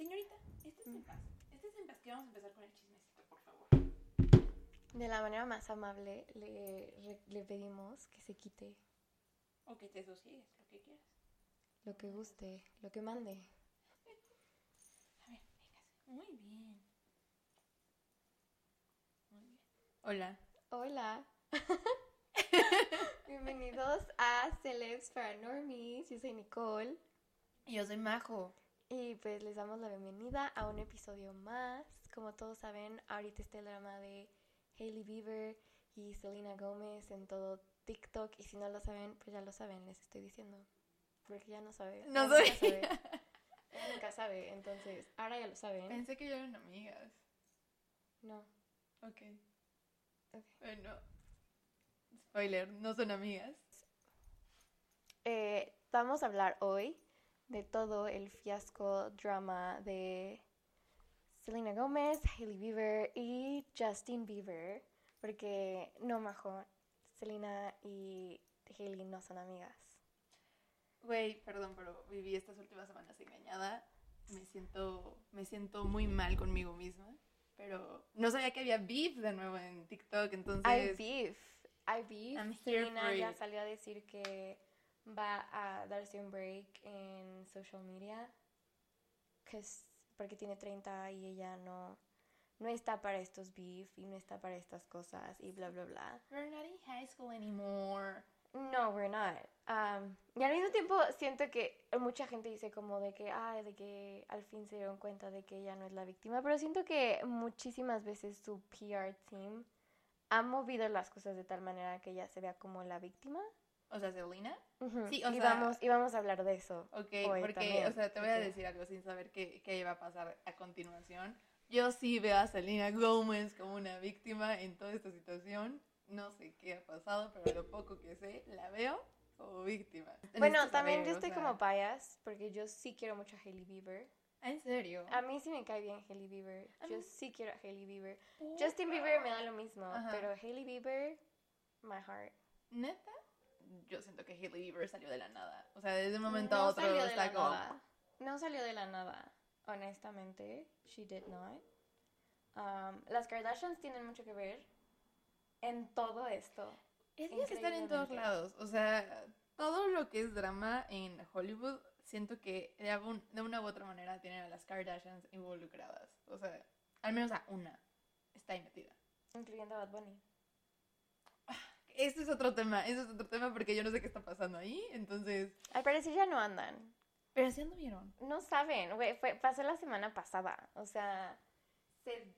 Señorita, este es en paz. Este es en paz que vamos a empezar con el chismecito, por favor. De la manera más amable le, re- le pedimos que se quite O que te sosiegues, lo que quieras. lo que guste, lo que mande. A ver, véngase. Muy bien. Muy bien. Hola. Hola. Bienvenidos a Celebs para Normies. Yo soy Nicole. Yo soy Majo. Y pues les damos la bienvenida a un episodio más. Como todos saben, ahorita está el drama de Hailey Bieber y Selena Gómez en todo TikTok. Y si no lo saben, pues ya lo saben, les estoy diciendo. Porque ya no sabe. No Ella nunca sabía. sabe. Ella nunca sabe, entonces ahora ya lo saben. Pensé que ya eran amigas. No. Ok. Ok. Bueno. Spoiler, no son amigas. Eh, vamos a hablar hoy de todo el fiasco drama de Selena Gómez, Hailey Bieber y Justin Bieber. Porque no, majo, Selena y Hailey no son amigas. Güey, perdón, pero viví estas últimas semanas engañada. Me siento, me siento muy mal conmigo misma. Pero no sabía que había beef de nuevo en TikTok, entonces... Hay beef. Hay beef. I'm here Selena ya salió a decir que va a darse un break en social media. que es- porque tiene 30 y ella no, no está para estos beef y no está para estas cosas y bla, bla, bla. We're not in high school anymore. No, we're not. Um, y al mismo tiempo siento que mucha gente dice como de que, ay, de que al fin se dieron cuenta de que ella no es la víctima, pero siento que muchísimas veces su PR team ha movido las cosas de tal manera que ella se vea como la víctima. O sea, Selena. Ujú, Sí, o y, sea- vamos, y vamos a hablar de eso. Ok, porque, también, o sea, te voy a decir algo sin saber qué, qué iba a pasar a continuación. Yo sí veo a Selena Gomez como una víctima en toda esta situación. No sé qué ha pasado, pero lo poco que sé, la veo como víctima. Bueno, Necesito también saber, yo o estoy sea- como bias porque yo sí quiero mucho a Hailey Bieber. ¿Ah, ¿En serio? A mí sí me cae bien Hailey Bieber. A Yo mí- sí quiero a Hailey Bieber. Oh, Justin Bieber me da lo mismo, Ajá. pero Hailey Bieber, my heart. ¿Neta? Yo siento que Hailey Bieber salió de la nada. O sea, desde un momento no a otro salió de está la como... nada. No salió de la nada, honestamente. She did not. Um, las Kardashians tienen mucho que ver en todo esto. Es que están en todos lados. O sea, todo lo que es drama en Hollywood, siento que de, algún- de una u otra manera tienen a las Kardashians involucradas. O sea, al menos a una está ahí metida. Incluyendo a Bad Bunny. Este es otro tema, este es otro tema porque yo no sé qué está pasando ahí, entonces... Al parecer ya no andan. Pero sí anduvieron. No saben, güey, fue, pasó la semana pasada. O sea, se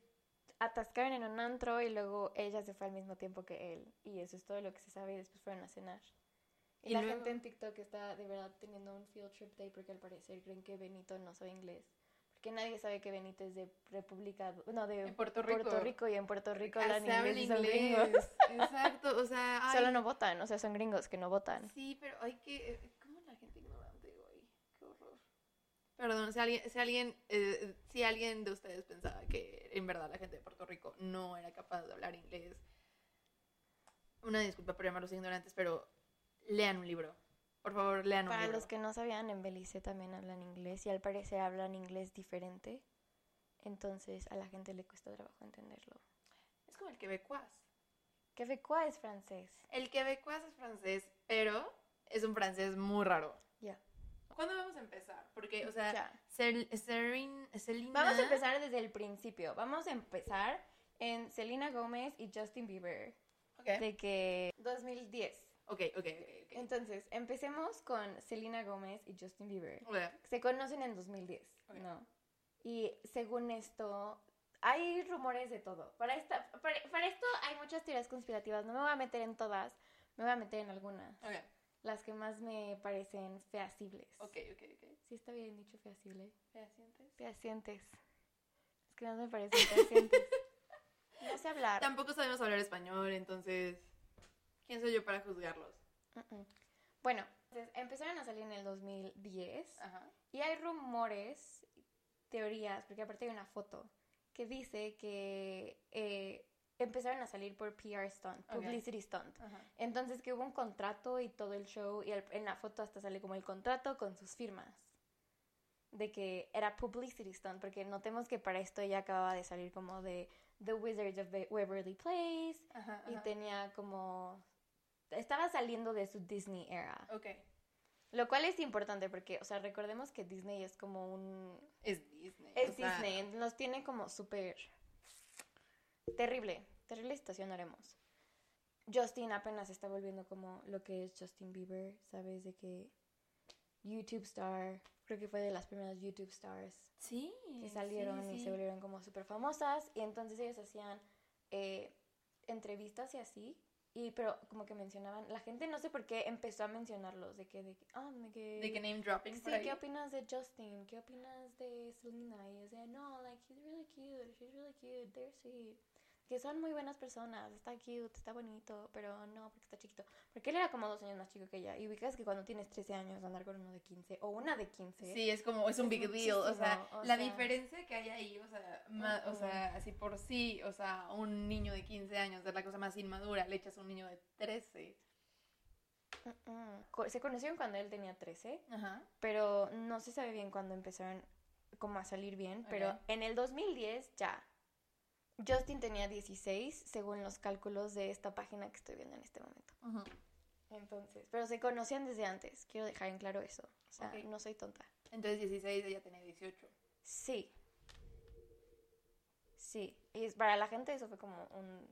atascaron en un antro y luego ella se fue al mismo tiempo que él. Y eso es todo lo que se sabe y después fueron a cenar. Y, Y la luego- gente en TikTok está de verdad teniendo un field trip day porque al parecer creen que Benito no sabe inglés. Porque nadie sabe que Benito es de República, no, de Puerto Rico. Puerto Rico y en Puerto Rico Ah, hablan inglés y son inglés. gringos. Exacto, o sea... ay, Solo no votan, o sea, son gringos que no votan. Sí, pero hay que... eh, ¿Cómo la gente ignorante, güey? Qué horror. Perdón, si alguien, si alguien, eh, si alguien de ustedes pensaba que en verdad la gente de Puerto Rico no era capaz de hablar inglés, una disculpa por llamarlos ignorantes, pero lean un libro. Por favor, lean un Para libro. los que no sabían, en Belice también hablan inglés y al parecer hablan inglés diferente. Entonces a la gente le cuesta trabajo entenderlo. Es como el quebecois. Quebecois es francés. El quebecois es francés, pero es un francés muy raro. Ya. ¿Cuándo vamos a empezar? Porque, o sea, Serin- Selena... Vamos a empezar desde el principio. Vamos a empezar en Selena Gómez y Justin Bieber. Ok, De que 2010. Ok, ok, ok. ok. Entonces, empecemos con Selena Gómez y Justin Bieber. Ok. Se conocen en 2010, Ok. ¿no? Y según esto, hay rumores de todo. Para, esta, para, para esto hay muchas teorías conspirativas. No me voy a meter en todas, me voy a meter en algunas. Las que más me parecen feasibles. ok, ok, ok. Sí está bien dicho feasible. ¿Fehacientes? Fehacientes. Es que más me parecen fehacientes. no sé hablar. Tampoco sabemos hablar español, entonces, ¿quién soy yo para juzgarlos? Bueno, entonces, empezaron a salir en el 2010 Ajá. y hay rumores, teorías, porque aparte hay una foto que dice que eh, empezaron a salir por PR stunt, publicity stunt. Ajá. Entonces que hubo un contrato y todo el show y el- en la foto hasta sale como el contrato con sus firmas. de que era publicity stunt, porque notemos que para esto ella acababa de salir como de The Wizards of Waverly Place Ajá, y ajá. tenía como... Estaba saliendo de su Disney era. Ok. Lo cual es importante porque, o sea, recordemos que Disney es como un... Es Disney. Es sea, Disney, los tiene como súper... Terrible, terrible situación haremos. Justin apenas está volviendo como lo que es Justin Bieber, ¿sabes? De que YouTube star, creo que fue de las primeras YouTube stars Sí. que salieron sí, y se volvieron como súper famosas y entonces ellos hacían eh, entrevistas y así y pero como que mencionaban la gente no sé por qué empezó a mencionarlos de que de que ah de que De que name dropping sí qué opinas de Justin qué opinas de Selena y yo decía no like he's really cute she's really cute they're sweet que son muy buenas personas está cute está bonito pero no porque está chiquito porque él era como dos años más chico que ella y ubicas que cuando tienes 13 años andar con uno de 15 o una de 15 Sí, es como, es un Es big deal, o sea, o la sea. diferencia que hay ahí, o sea, ma- o Ujú. sea, así por sí, o sea, un niño de 15 años es la cosa más inmadura, le echas a un niño de 13. Mm, mm. Co- Se conocieron cuando él tenía 13, Ajá. pero no se sabe bien cuándo empezaron como a salir bien, pero Ok. en el 2010 ya. Justin tenía 16 según los cálculos de esta página que estoy viendo en este momento. Entonces, pero se conocían desde antes, quiero dejar en claro eso. O sea, no soy tonta. Entonces 16, ella tenía 18. Sí. Sí, y para la gente eso fue como un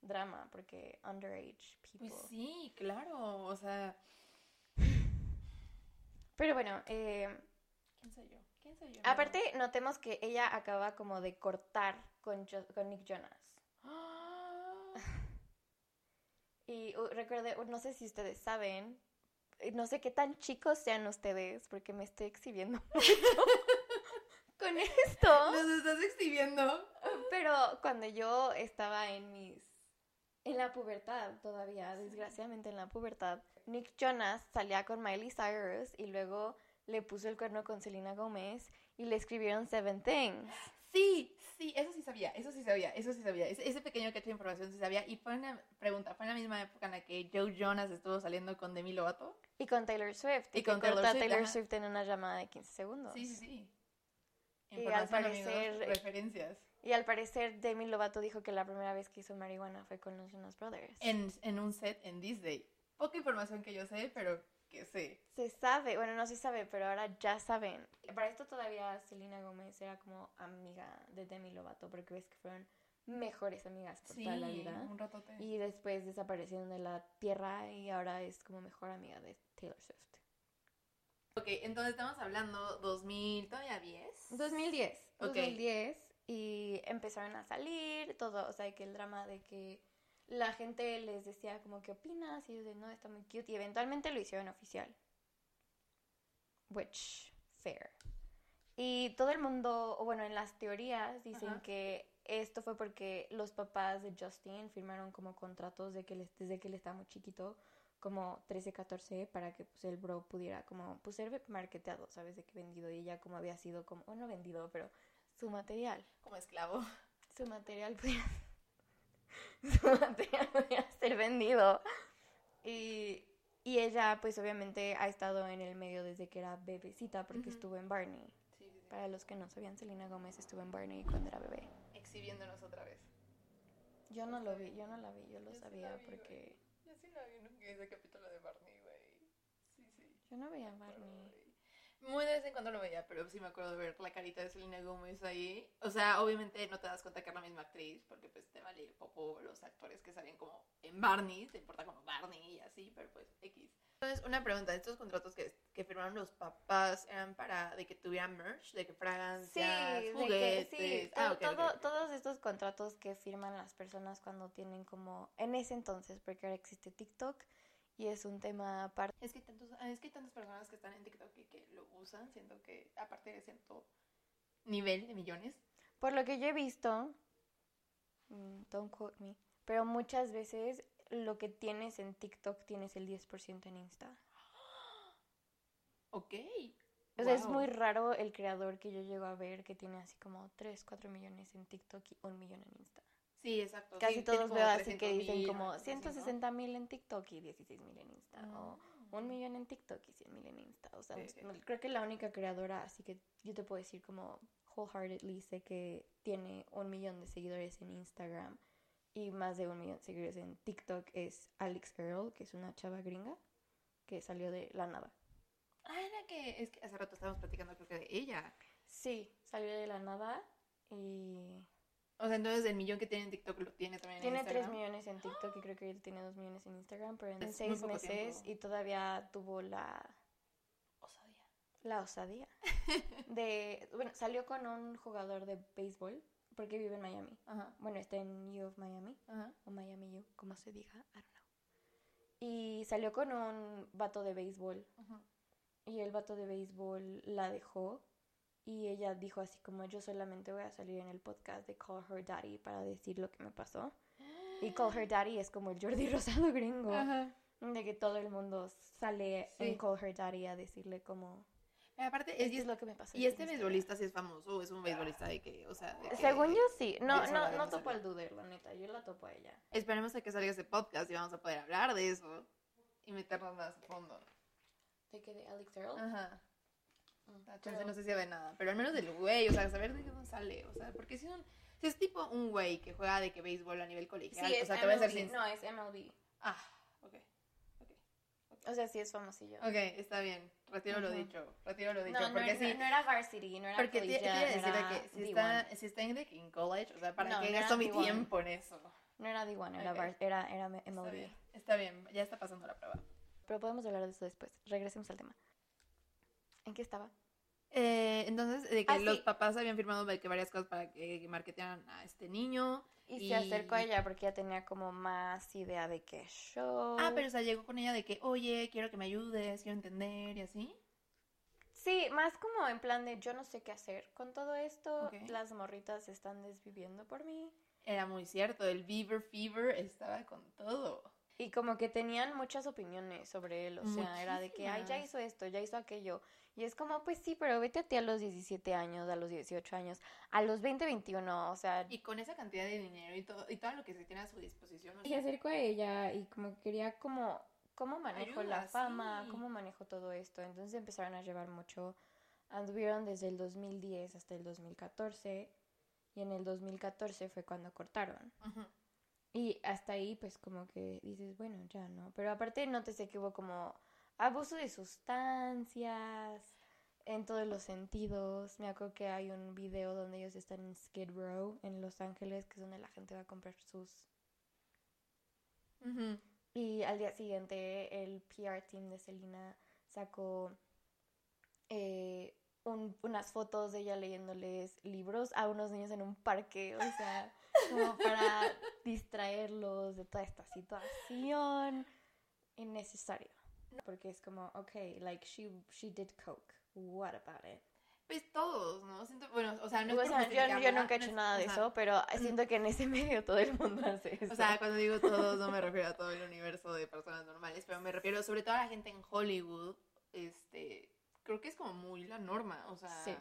drama porque underage people. Pues sí, claro, o sea, Pero bueno, eh, ¿quién soy yo? Aparte, notemos que ella acaba como de cortar con, Jo- con Nick Jonas. ¡Ah! Y uh, recuerde, uh, no sé si ustedes saben, eh, no sé qué tan chicos sean ustedes, porque me estoy exhibiendo mucho con esto. Nos estás exhibiendo. Pero cuando yo estaba en mis... En la pubertad todavía, desgraciadamente en la pubertad, Nick Jonas salía con Miley Cyrus y luego le puso el cuerno con Selena Gomez y le escribieron Seven Things. Sí, sí, eso sí sabía, eso sí sabía, eso sí sabía. Ese, ese pequeño cacho de información sí sabía. Y fue una pregunta, ¿fue en la misma época en la que Joe Jonas estuvo saliendo con Demi Lovato? Y con Taylor Swift. Y que con Taylor Swift, Taylor. Swift en una llamada de 15 segundos. Sí, sí, sí. Y al Información, amigos, parecer- referencias. Y al parecer Demi Lovato dijo que la primera vez que hizo marihuana fue con los Jonas Brothers. En, en un set en Disney. Poca información que yo sé, pero que sé. Se sabe, bueno, no se sabe, pero ahora ya saben. Para esto todavía Selena Gómez era como amiga de Demi Lovato, porque ves que fueron mejores amigas por Sí, toda la vida. un ratote. Y después desaparecieron de la tierra y ahora es como mejor amiga de Taylor Swift. Ok, entonces estamos hablando 2000, todavía 10. 2010. Ok. 2010. Y empezaron a salir todo, o sea, que el drama de que la gente les decía como, ¿qué opinas? Y ellos de, no, está muy cute. Y eventualmente lo hicieron oficial. Which, fair. Y todo el mundo, o bueno, en las teorías dicen Ajá. que esto fue porque los papás de Justin firmaron como contratos de que les- desde que él estaba muy chiquito, como 13, 14, para que pues el bro pudiera como pues ser marketeado, ¿sabes? De que vendido y ella como había sido como, o no vendido, pero su material, Como esclavo. su material pudiera, su material pudiera ser vendido. Y, y ella pues obviamente ha estado en el medio desde que era bebecita porque estuvo en Barney. Sí, sí, sí. Para los que no sabían, Selena Gómez estuvo en Barney cuando era bebé. Exhibiéndonos otra vez. Yo no lo vi, yo no la vi, yo lo Yo sabía vi, porque Yo sí la vi nunca ese capítulo de Barney, güey. Sí, sí. yo no veía Barney. Muy de vez en cuando lo veía, pero sí me acuerdo de ver la carita de Selena Gomez ahí. O sea, obviamente no te das cuenta que es la misma actriz, porque pues te vale poco los actores que salen como en Barney, te importa como Barney y así, pero pues X. Entonces, una pregunta, ¿estos contratos que, que firmaron los papás eran para de que tuvieran merch, de que Sí, fragancias, de que, juguetes? sí, Ah, to- ok, ok, todo- ok. todos estos contratos que firman las personas cuando tienen como, en ese entonces, porque ahora existe TikTok y es un tema aparte. Es que, tantos, ah, es que hay tantas personas que están en TikTok y que lo usan, siento que aparte de cierto nivel de millones. Por lo que yo he visto, mm, don't quote me, pero muchas veces lo que tienes en TikTok tienes el 10% en Insta. Ok. O sea, es muy raro el creador que yo llego a ver que tiene así como 3, 4 millones en TikTok y un millón en Insta. Sí, exacto. Casi sí, todos veo así que 300,000 dicen o como cosas así, ¿no? 160 mil en TikTok y 16 mil en Insta. O, Ah. un millón en TikTok y 100 mil en Insta. O sea, Sí. no- creo que la única creadora, así que yo te puedo decir como wholeheartedly sé que tiene un millón de seguidores en Instagram y más de un millón de seguidores en TikTok es Alex Earl, que es una chava gringa que salió de la nada. Ah, era que, es que hace rato estábamos platicando creo que de ella. Sí, salió de la nada y O sea, entonces el millón que tiene en TikTok lo tiene también en tiene 3 Instagram. millones en TikTok y creo que él tiene 2 millones en Instagram, pero en Es muy 6 poco meses tiempo. y todavía tuvo la Osadía. La osadía. De, bueno, salió con un jugador de béisbol porque vive en Miami. Ajá, Bueno, está en U of Miami ajá. o Miami U, como se diga, I don't know. Y salió con un vato de béisbol ajá. y el vato de béisbol la dejó y ella dijo así como yo solamente voy a salir en el podcast de Call Her Daddy para decir lo que me pasó. Y Call Her Daddy es como el Jordi Rosado gringo, Ajá. de que todo el mundo sale Sí. en Call Her Daddy a decirle como aparte, es, es lo que me pasó. y este Instagram". beisbolista sí es famoso, es un beisbolista de que, o sea, que- Según yo sí. No, no, no topo al Duder, la neta. Yo la topo a ella. Esperemos a que salga ese podcast y vamos a poder hablar de eso y meternos más a fondo. ¿De qué? ¿De Alex Earl? Ajá. Mm, Chance pero- no sé si de nada, pero al menos del güey, o sea, saber de dónde sale, o sea, porque si, un, si es tipo un güey que juega de que béisbol a nivel colegial, Sí, o sea, te voy a MLB. ser sin... No, es MLB. Ah, ok, O sea, sí es famosillo. ok, está bien, retiro lo Ujú. dicho, retiro lo dicho, No, porque no, sí, no era varsity, no era porque te, te iba a collegiate, decir de era que si D1. está, si está en, de en college, o sea, ¿para No, qué gasto mi D1. tiempo en eso? No era D1, era, Ok. var- era, era M- Está MLB. bien, está bien, ya está pasando la prueba. Pero podemos hablar de eso después. Regresemos al tema. ¿En qué estaba? Eh, entonces, de que Ah, los sí. papás habían firmado de que varias cosas para que marketearan a este niño. Y, Y- se acercó a ella porque ella tenía como más idea de qué show. Ah, pero o sea, llegó con ella de que, oye, quiero que me ayudes, quiero entender y así. Sí, más como en plan de yo no sé qué hacer con todo esto. Las morritas se están desviviendo por mí. Era muy cierto, el Beaver Fever estaba con todo. Y como que tenían muchas opiniones sobre él, o sea, era de que, ay, ya hizo esto, ya hizo aquello. Y es como, pues sí, pero vete a ti a los 17 años, a los 18 años, a los 20, 21, o sea... Y con esa cantidad de dinero y todo, y todo lo que se tiene a su disposición. o Y acercó a ella y como que quería como, ¿cómo manejo la fama? sí. ¿Cómo manejo todo esto? Entonces empezaron a llevar mucho, anduvieron desde el 2010 hasta el 2014 y en el 2014 fue cuando cortaron. Y hasta ahí, pues como que dices, bueno, ya no. Pero aparte, nótese que hubo como abuso de sustancias en todos los sentidos. Me acuerdo que hay un video donde ellos están en Skid Row, en Los Ángeles, que es donde la gente va a comprar sus. Y al día siguiente, el PR team de Selena sacó eh, un- unas fotos de ella leyéndoles libros a unos niños en un parque. O sea, como para distraerlos de toda esta situación innecesario. Porque es como, ok, like, she, she did coke. What about it? Pues todos, ¿no? Siento, bueno, o sea, no O es sea, yo, yo nunca he no hecho es- nada de ajá. eso, pero siento que en ese medio todo el mundo hace eso. O sea, cuando digo todos, no me refiero a todo el universo de personas normales, pero me refiero sobre todo a la gente en Hollywood. Este, creo que es como muy la norma, o sea. Sí.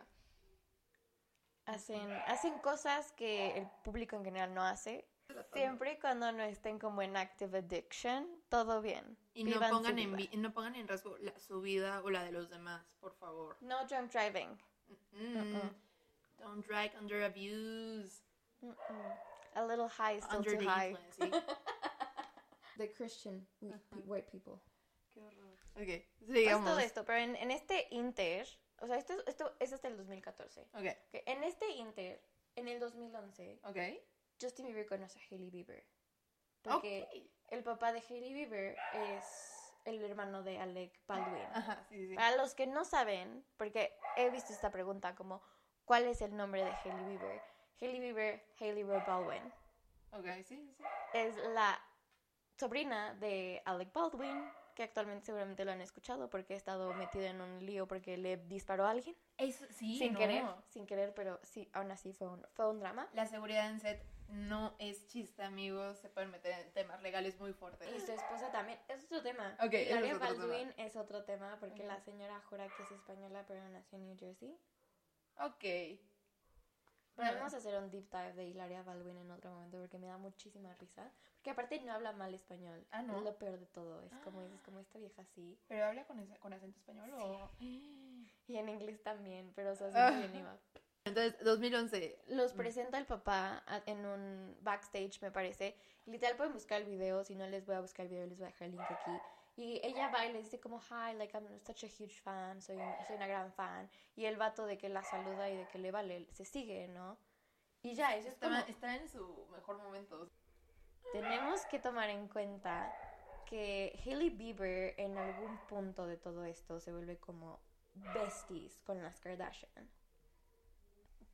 hacen, hacen cosas que el público en general no hace. Siempre y cuando no estén como en active addiction, todo bien. Y no Vivan pongan, en, no pongan en riesgo la- su vida o la de los demás, por favor. No drunk driving. Mm, Uh-uh. Don't drag under abuse. Mm-mm. A little high, still Under too the high. The Christian white people. Qué horror. Ok, Pues sigamos. todo esto, pero en, en este inter, o sea, esto, esto es hasta el 2014. Ok, Ok, En este inter, en el 2011, ok. Justin Bieber conoce a Hailey Bieber. Porque el papá de Hailey Bieber es el hermano de Alec Baldwin. Ajá, sí, sí. Para los que no saben, porque he visto esta pregunta como, ¿cuál es el nombre de Hailey Bieber? Hailey Bieber, Hailey Rowe Baldwin, Ok, sí, sí, es la sobrina de Alec Baldwin, que actualmente seguramente lo han escuchado porque ha estado metido en un lío porque le disparó a alguien. Eso, sí, sin no. querer, sin querer, pero sí, aún así fue un, fue un drama. La seguridad en set no es chiste, amigos. Se pueden meter en temas legales muy fuertes. Y su esposa también, es otro tema. Ok, ese es otro tema. Baldwin es otro tema porque Ok. la señora jura que es española pero nació en New Jersey. Ok. Pero vamos a hacer un deep dive de Hilaria Baldwin en otro momento porque me da muchísima risa. Porque aparte no habla mal español. Ah, ¿no? Es lo peor de todo. Es como dices, como esta vieja así. ¿Pero habla con, ese- con acento español o...? Y en inglés también, pero o sea, Ah. siempre bien iba. Entonces, 2011. Los presenta el papá en un backstage, me parece. Literal pueden buscar el video, si no les voy a buscar el video, les voy a dejar el link aquí. Y ella va y le dice como, hi, like I'm such a huge fan, soy, soy una gran fan. Y el vato de que la saluda y de que le vale, se sigue, ¿no? Y ya, eso es como, Está, está en su mejor momento. tenemos que tomar en cuenta que Hailey Bieber en algún punto de todo esto se vuelve como besties con las Kardashian.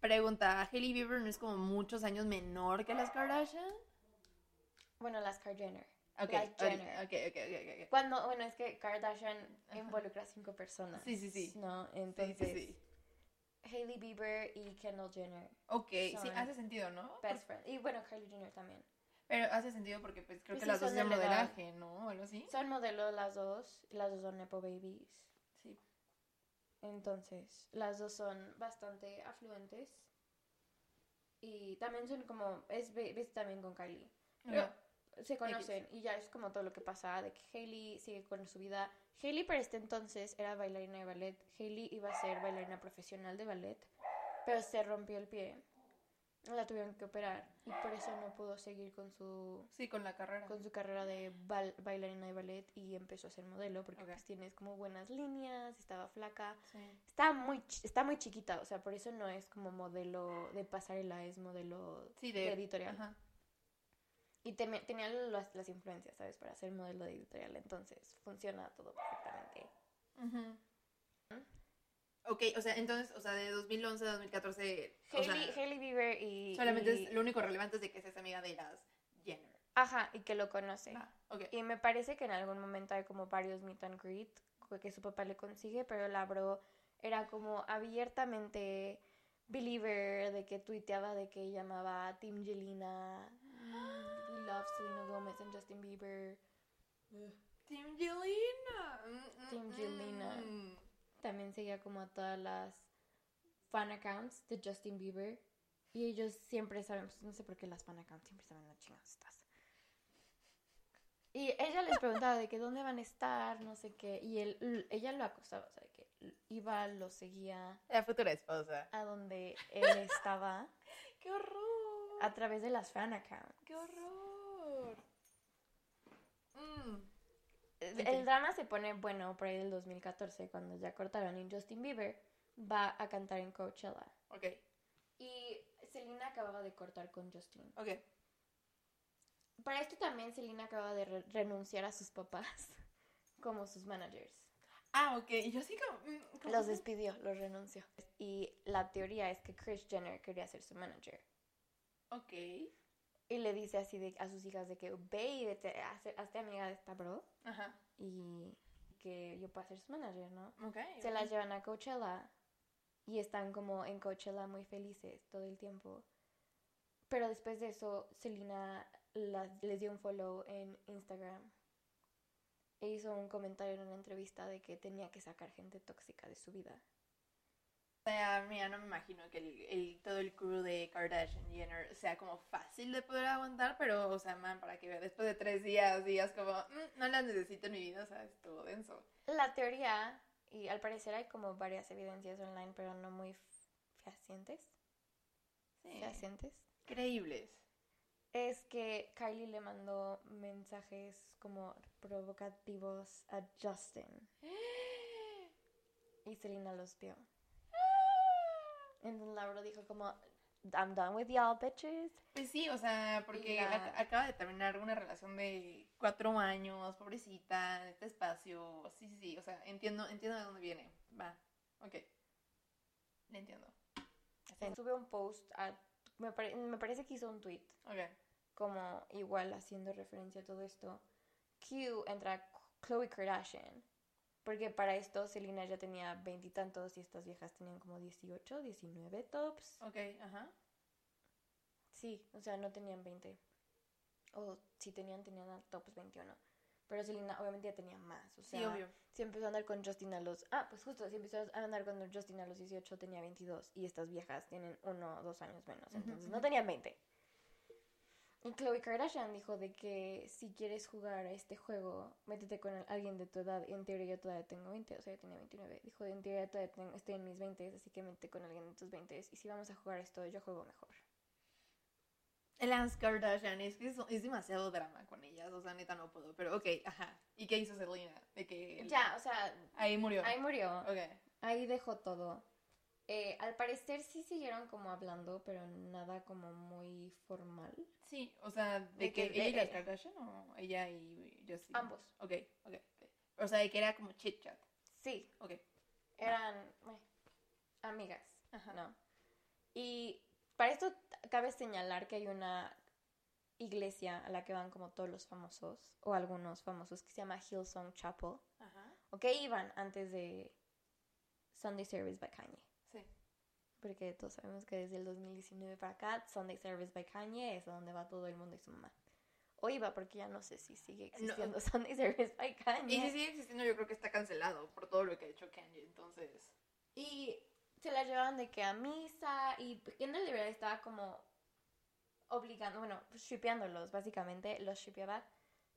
Pregunta, ¿Hailey Bieber no es como muchos años menor que las Kardashian? Bueno, las Kardashian. Ok, Las ahorita- Jenner. ok, ok, ok. Cuando, bueno, es que Kardashian involucra a cinco personas. Sí, sí, sí. ¿No? Entonces, sí, sí. Hailey Bieber y Kendall Jenner, Ok, sí, hace sentido, ¿no? best friends. Y bueno, Kylie Jenner también. Pero hace sentido porque pues creo Pues que sí, las dos son de edad. modelaje, ¿no? O algo así. Son modelos las dos, las dos son Nepo Babies. Entonces, las dos son bastante afluentes. Y también son como, es ve- ves también con Kylie. Pero se conocen y ya es como todo lo que pasa de que Hailey sigue con su vida. Hailey para este entonces era bailarina de ballet. Hailey iba a ser bailarina profesional de ballet, pero se rompió el pie. La tuvieron que operar y por eso no pudo seguir con su Sí, con la carrera. con su carrera de bal- bailarina de ballet y empezó a ser modelo porque Ok. pues tienes como buenas líneas, estaba flaca. Sí. Está muy está muy chiquita, o sea, por eso no es como modelo de pasarela, es modelo Sí, de de, editorial. Ajá. Y tenía las, las influencias, ¿sabes? Para ser modelo de editorial. Entonces, funciona todo perfectamente. Ujú. Ok, o sea, entonces, o sea, de 2011 a 2014, o Hailey, sea, Hailey Bieber y... solamente y- es, lo único relevante es de que seas amiga de las Jenner. Ajá, y que lo conoce. Ah, ok. Y me parece que en algún momento hay como varios meet and greet que su papá le consigue, pero la bro era como abiertamente believer de que tuiteaba de que llamaba a Team Jelena. We love Selena Gomez and Justin Bieber. Team Jelena. Mm, mm, Team Jelena. mm. También seguía como a todas las fan accounts de Justin Bieber. Y ellos siempre saben, pues, no sé por qué las fan accounts siempre saben las chingadas estas. Y ella les preguntaba de que dónde van a estar, no sé qué. Y él, ella lo acosaba, o sea, de que iba, lo seguía La futura esposa. a donde él estaba ¡Qué horror! a través de las fan accounts. ¡Qué horror! Mm. El drama se pone bueno por ahí del 2014, cuando ya cortaron y Justin Bieber va a cantar en Coachella. Ok, Y Selena acababa de cortar con Justin. ok. Para esto también Selena acaba de re- renunciar a sus papás como sus managers. Ah, ok. Y yo sí como... mm, ¿cómo? Los despidió, los renunció. Y la teoría es que Kris Jenner quería ser su manager. Ok. Y le dice así de, a sus hijas de que ve y vete, hazte, hazte amiga de esta bro Ajá. y que yo pueda ser su manager, ¿no? Ok. Se ok. las llevan a Coachella y están como en Coachella muy felices todo el tiempo. Pero después de eso, Selena les dio un follow en Instagram e hizo un comentario en una entrevista de que tenía que sacar gente tóxica de su vida. O sea, mira, no me imagino que el, el- todo el crew de Kardashian Jenner sea como fácil de poder aguantar, pero, o sea, man, para que vea, después de tres días, días como, "Mm, no las necesito en mi vida, o sea, es todo denso. La teoría, y al parecer hay como varias evidencias online, pero no muy fehacientes, Sí. fehacientes, Increíbles. es que Kylie le mandó mensajes como provocativos a Justin y Selena los vio. Entonces Laura dijo como, I'm done with y'all bitches. Pues sí, o sea, porque Y la- ac- acaba de terminar una relación de cuatro años, pobrecita, este espacio. Sí, sí, sí, o sea, entiendo, entiendo de dónde viene. Va, ok. Le entiendo. Sube un post, a, me, pare- me parece que hizo un tweet Ok. como igual haciendo referencia a todo esto. Q entra Chloe Kardashian. Porque para esto Selena ya tenía veintitantos y, estas viejas tenían como 18, 19 tops. Ok, ajá. Sí, o sea, no tenían 20. O si tenían, tenían tops 21. Pero Selena obviamente ya tenía más. O sea, Sí, obvio. si empezó a andar con Justin a los... Ah, pues justo, si empezó a andar con Justin a los 18 tenía 22 y estas viejas tienen uno o dos años menos, entonces no tenían 20. Y Khloe Kardashian dijo de que si quieres jugar a este juego, métete con alguien de tu edad. Y en teoría yo todavía tengo 20, o sea, yo tenía 29. Dijo, en teoría todavía tengo- estoy en mis 20, así que métete con alguien de tus 20. Y si vamos a jugar esto, yo juego mejor. Las Kardashian, es que es, es demasiado drama con ellas, o sea, neta no puedo, pero ok, ajá. ¿Y qué hizo Selena? De que Ya, o sea, ahí murió. ahí murió. Ok. Ahí dejó todo. Eh, al parecer sí siguieron como hablando, pero nada como muy formal. Sí, o sea, de, De que, que- ella y de- las Kardashian o ella y Justin. Ambos. Ok, ok, ok. O sea, de que era como chit chat. Sí, Ok. eran eh, amigas, Ajá. ¿no? Y para esto cabe señalar que hay una iglesia a la que van como todos los famosos, o algunos famosos, que se llama Hillsong Chapel, Ajá. o que iban antes de Sunday Service by Kanye. Porque todos sabemos que desde el 2019 para acá, Sunday Service by Kanye es a donde va todo el mundo y su mamá. O iba, porque ya no sé si sigue existiendo Sunday Service by Kanye. Y si sigue existiendo, yo creo que está cancelado por todo lo que ha hecho Kanye, entonces. Y se la llevaban de que a misa y Kendall de verdad estaba como obligando, bueno, shipeándolos básicamente, los shipeaba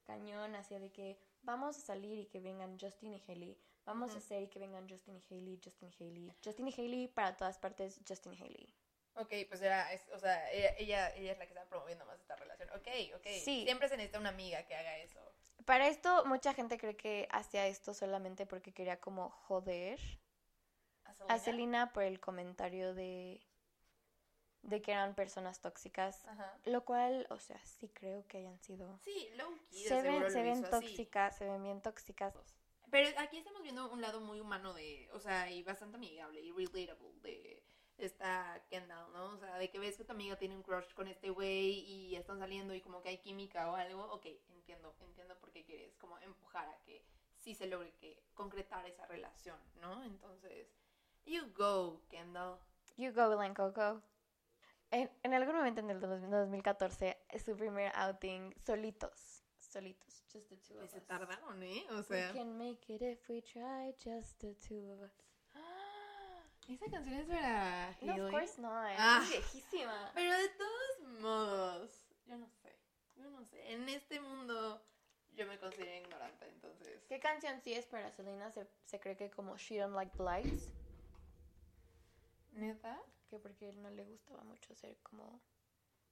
cañón, hacía de que vamos a salir y que vengan Justin y Haley, vamos a hacer y que vengan Justin y Haley, Justin y Haley, Justin y Haley para todas partes, Justin y Haley. Ok, pues era, es- o sea, ella, ella, ella es la que está promoviendo más esta relación. Ok, ok. Sí. Siempre se necesita una amiga que haga eso. Para esto, mucha gente cree que hacía esto solamente porque quería como joder A a Selena por el comentario de, de que eran personas tóxicas. Ajá. Lo cual, o sea, sí creo que hayan sido. Sí, low key, Se ven, se ven así. tóxicas, se ven bien tóxicas. Pero aquí estamos viendo un lado muy humano de, o sea, y bastante amigable y relatable de esta Kendall, ¿no? O sea, de que ves que tu amiga tiene un crush con este güey y están saliendo y como que hay química o algo. Ok, entiendo, entiendo por qué quieres como empujar a que sí se logre que concretar esa relación, ¿no? Entonces, you go, Kendall. You go, Len Coco. En, en algún momento en el dos- 2014, su primer outing, solitos. Solitos. Just the two of se us. tardaron, ¿eh? O We sea. can make it if we try, just the two of us. Esa canción es para No, of course not. Ah. Es viejísima. Pero de todos modos, yo no sé, yo no sé. En este mundo yo me considero ignorante, entonces. ¿Qué canción sí es para Selena? Se, se cree que como She Don't Like Lights. ¿Neta? que porque no le gustaba mucho ser como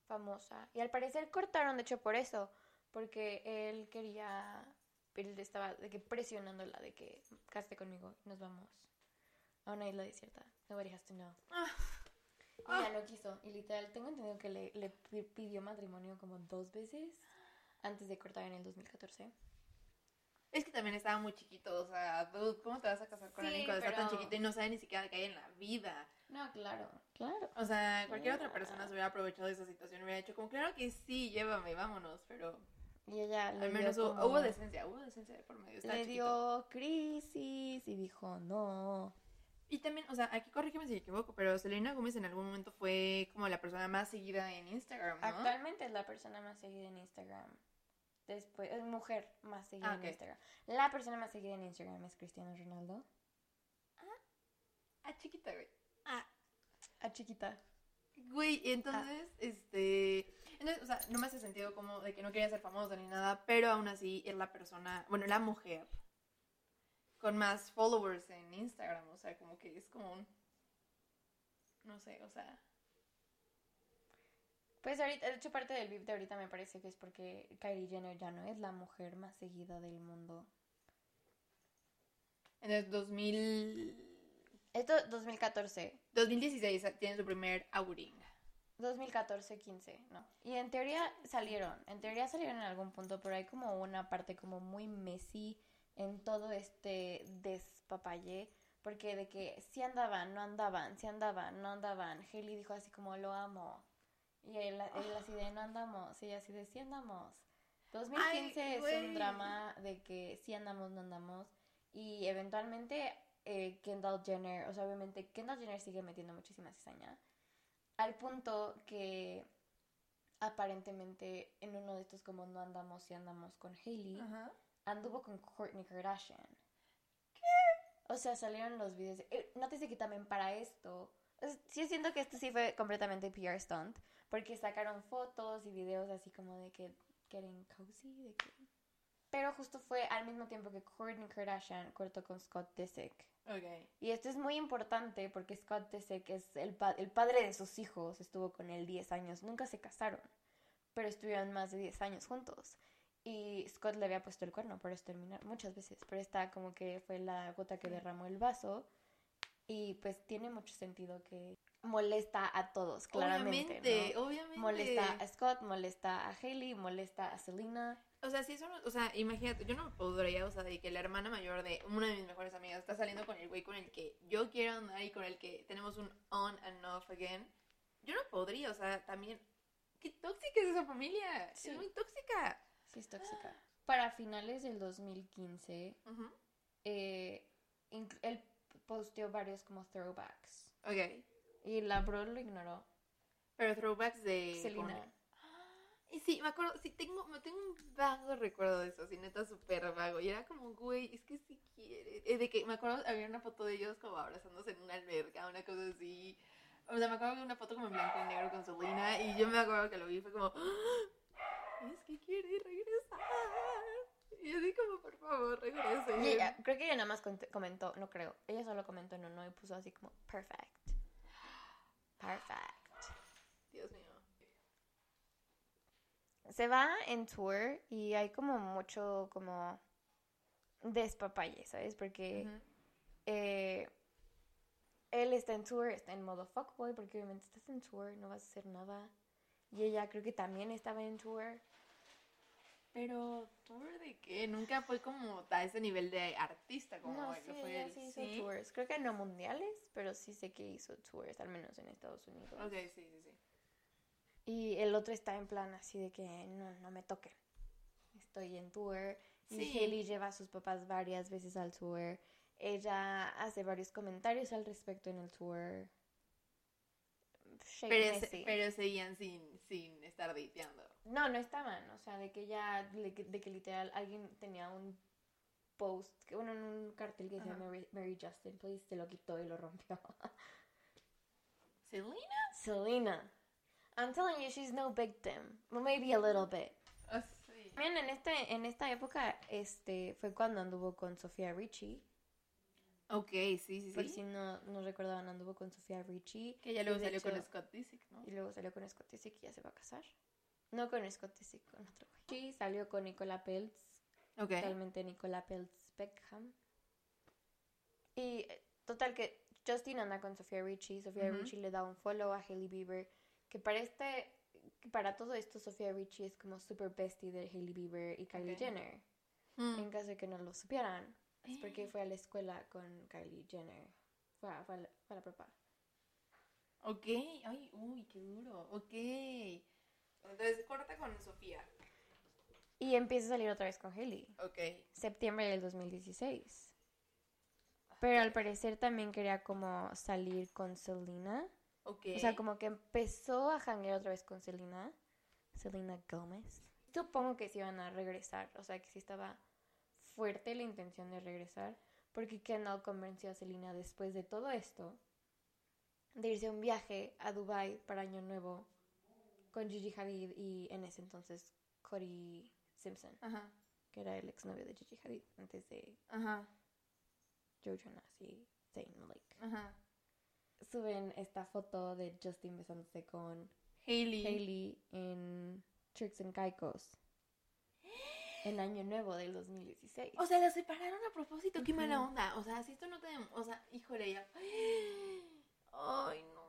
famosa. Y al parecer cortaron, de hecho, por eso, porque él quería, él estaba de que presionándola de que cásate conmigo y nos vamos a una isla desierta. Nobody has to know. Ah. Y ella no quiso. Y literal, tengo entendido que le, le pi- pidió matrimonio como dos veces antes de cortar en el 2014. Es que también estaba muy chiquito, o sea, ¿cómo te vas a casar con Sí, alguien cuando está tan pero- chiquito y no sabe ni siquiera qué hay en la vida? No, claro, claro. O sea, cualquier otra Ya. persona se hubiera aprovechado de esa situación y hubiera dicho como, claro que sí, llévame, vámonos, pero Y ella le al menos dio hubo, como- hubo decencia, hubo decencia de por medio. Estaba le chiquito. dio crisis y dijo no. Y también, o sea, aquí corrígeme si me equivoco, pero Selena Gómez en algún momento fue como la persona más seguida en Instagram, ¿no? Actualmente es la persona más seguida en Instagram. Después, es mujer más seguida Ah, en. Instagram. La persona más seguida en Instagram es Cristiano Ronaldo. Ah, chiquita, güey. Ah, A chiquita. Güey, entonces, este. Entonces, o sea, no me hace sentido como de que no quería ser famosa ni nada, pero aún así es la persona, bueno, la mujer con más followers en Instagram, o sea, como que es como un. No sé, o sea. Pues ahorita, de hecho, parte del VIP de ahorita me parece que es porque Kylie Jenner ya no es la mujer más seguida del mundo. En el 2000. Esto 2014. 2016 tiene su primer outing. 2014-15, no. Y en teoría salieron, en teoría salieron en algún punto, pero hay como una parte como muy messy en todo este despapalle, porque de que si andaban, no andaban, si andaban, no andaban. Hailey dijo así como lo amo. Y él, él así de no andamos, y ella así de sí andamos. 2015 Ay, es un drama de que sí andamos, no andamos. Y eventualmente eh, Kendall Jenner, o sea, obviamente Kendall Jenner sigue metiendo muchísima cizaña. Al punto que aparentemente en uno de estos como no andamos y andamos con Hailey, Ajá. anduvo con Kourtney Kardashian. O sea, salieron los videos. Eh, nótese que también para esto. es- Sí, siento que esto sí fue completamente PR stunt. Porque sacaron fotos y videos así como de que getting cozy. De que... Pero justo fue al mismo tiempo que Kourtney Kardashian cortó con Scott Disick. Y esto es muy importante porque Scott Disick es el, pa- el padre de sus hijos. Estuvo con él 10 años. Nunca se casaron. Pero estuvieron más de 10 años juntos. Y Scott le había puesto el cuerno por terminar muchas veces. Pero esta como que fue la gota que derramó el vaso. Y pues tiene mucho sentido que molesta a todos, claramente. Obviamente, ¿no? obviamente. Molesta a Scott, molesta a Hailey, molesta a Selena. O sea, si eso no, o sea, imagínate, yo no podría, o sea, de que la hermana mayor de una de mis mejores amigas está saliendo con el güey con el que yo quiero andar y con el que tenemos un on and off again. Yo no podría, o sea, también. Qué tóxica es esa familia. Sí. Es muy tóxica. Sí, es tóxica. Para finales del 2015, Ujú. eh, inc- él posteó varios como throwbacks. Ok. Y la bro lo ignoró. Pero throwbacks de. Selena. Y sí, me acuerdo, sí, tengo, me tengo un vago recuerdo de eso, así, neta, súper vago. Y era como, güey, es que si quiere. Eh, de que me acuerdo, había una foto de ellos como abrazándose en una alberca, una cosa así. O sea, me acuerdo de una foto como en blanco y negro con Selena. Y yo me acuerdo que lo vi y fue como, "Ah, es que quiere regresar. Y así como, por favor, regrese. Y ella- creo que ella nada más comentó, no creo, ella solo comentó en uno y puso así como perfect. Perfect. Dios mío. Se va en tour y hay como mucho como despapalle, ¿sabes? Porque eh, él está en tour, está en modo fuckboy, porque obviamente estás en tour, no vas a hacer nada. Y ella creo que también estaba en tour. Pero, ¿tour de qué? Nunca fue como a ese nivel de artista como no, sí, fue él. sí hizo ¿Sí? tours. Creo que no mundiales, pero sí sé que hizo tours, al menos en Estados Unidos. Ok, sí, sí, sí. Y el otro está en plan así de que no, no me toquen. Estoy en tour. Y Sí. Hailey lleva a sus papás varias veces al tour. Ella hace varios comentarios al respecto en el tour. Pero, se- pero seguían sin, sin estar dateando. No, no estaban. O sea, de que ya, de que, de que literal alguien tenía un post, que bueno, un cartel que decía. Mary, Mary Justin, please, se lo quitó y lo rompió. ¿Selena? Selena. I'm telling you, she's no victim. Well, maybe a little bit. Oh, sí. También en, este, en esta época este, fue cuando anduvo con Sofía Richie. Ok, sí, sí, Por sí. si no, no recordaban, anduvo con Sofía Richie. Que ya luego salió con hecho- Scott Disick, ¿no? Y luego salió con Scott Disick y ya se va a casar. No con Scott Disick, con otro güey. Sí, salió con Nicola Peltz. Ok. Totalmente Nicola Peltz Beckham. Y eh, total que Justin anda con Sofía Richie. Sofía Ujú. Richie le da un follow a Hailey Bieber. Que para este, que para todo esto, Sofía Richie es como super bestie de Hailey Bieber y Kylie. Jenner. Mm. En caso de que no lo supieran, es porque fue a la escuela con Kylie Jenner. Fue a, fue a la, fue a la prepa. Ok, ay, uy, qué duro. Ok. Entonces, corta con Sofía. Y empieza a salir otra vez con Hailey. Ok. Septiembre del 2016. Pero al parecer también quería como salir con Selena. O sea, como que empezó a janguear otra vez con Selena. Selena Gomez. Supongo que sí iban a regresar. O sea, que sí estaba fuerte la intención de regresar. Porque Kendall convenció a Selena después de todo esto de irse a un viaje a Dubai para Año Nuevo con Gigi Hadid y en ese entonces Cody Simpson, Ajá, que era el exnovio de Gigi Hadid antes de ajá, Joe Jonas y Zayn Malik. ajá. Suben esta foto de Justin besándose con Hailey. Hailey en Turks and Caicos en Año Nuevo del 2016. O sea, la separaron a propósito, qué mala Ujú. onda. O sea, si esto no te. O sea, híjole, ya. Ay, no.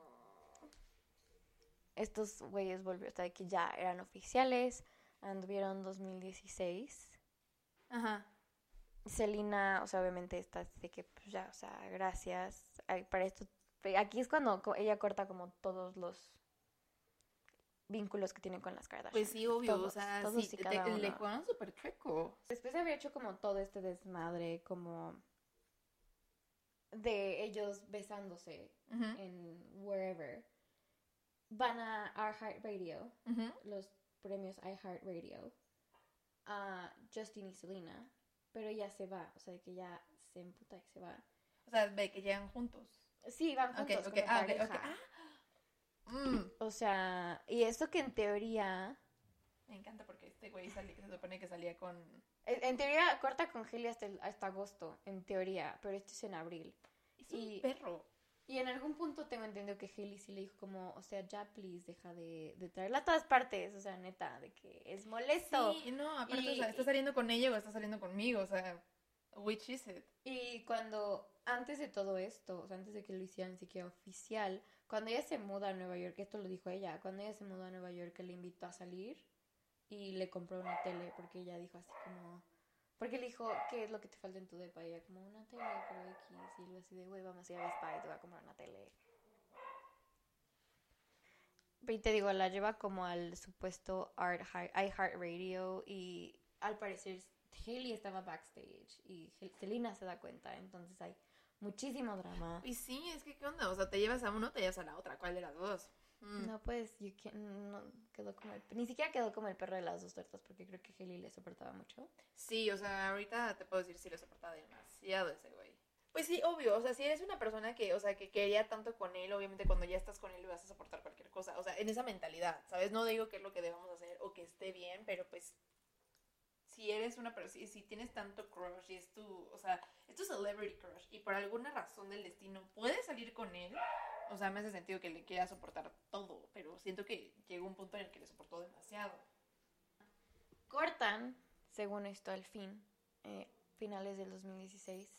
Estos güeyes volvieron, o sea, que ya eran oficiales, anduvieron 2016. Ajá. Selena, o sea, obviamente está así de que, pues ya, o sea, gracias. Ay, para esto, aquí es cuando ella corta como todos los vínculos que tiene con las Kardashian. Pues sí, obvio. o sea, todos sí, y te- cada le uno. jugaron súper chueco. Después había hecho como todo este desmadre, como de ellos besándose en wherever. Van a iHeartRadio, ujú. los premios iHeartRadio, a Justin y Selena. pero ella se va, o sea, de que ya se emputa y se va. O sea, ve que llegan juntos. Sí, van juntos ok, como ah, pareja. Ah. Mm. O sea, y eso que en teoría, Me encanta porque este güey se supone que salía con... en en teoría corta con Haley hasta, el- hasta agosto, en teoría, pero esto es en abril. Es un Y- perro. Y en algún punto tengo entendido que Haley sí le dijo como, o sea, ya, please, deja de, de traerla a todas partes, o sea, neta, de que es molesto. Sí, no, aparte, Y- o sea, ¿está saliendo con ella o está saliendo conmigo? O sea, which is it? Y cuando, antes de todo esto, o sea, antes de que lo hicieran siquiera oficial, cuando ella se muda a Nueva York, esto lo dijo ella, cuando ella se mudó a Nueva York, le invitó a salir y le compró una tele, porque ella dijo así como, porque le dijo, ¿qué es lo que te falta en tu depa? Y ella como, una tele, pero X, y él así de, güey, vamos a ir a Best Buy, te voy a comprar una tele. Y te digo, la lleva como al supuesto Art iHeartRadio y al parecer Haley estaba backstage y Selena se da cuenta, entonces hay muchísimo drama. Y sí, es que ¿qué onda? O sea, te llevas a uno, te llevas a la otra. ¿Cuál de las dos? Mm. No, pues, you can't- no quedó como el- ni siquiera quedó como el perro de las dos tortas porque creo que Haley le soportaba mucho. Sí, o sea, ahorita te puedo decir si lo soportaba demasiado ese güey. Pues sí, obvio, o sea, si eres una persona que, o sea, que quería tanto con él, obviamente cuando ya estás con él le vas a soportar cualquier cosa, o sea, en esa mentalidad, ¿sabes? No digo que es lo que debamos hacer o que esté bien, pero pues si eres una persona, si, si tienes tanto crush y es tu, o sea, es tu celebrity crush y por alguna razón del destino puedes salir con él, o sea, me hace sentido que le quiera soportar todo, pero siento que llegó un punto en el que le soportó demasiado. Cortan, según esto, al fin, eh, finales del 2016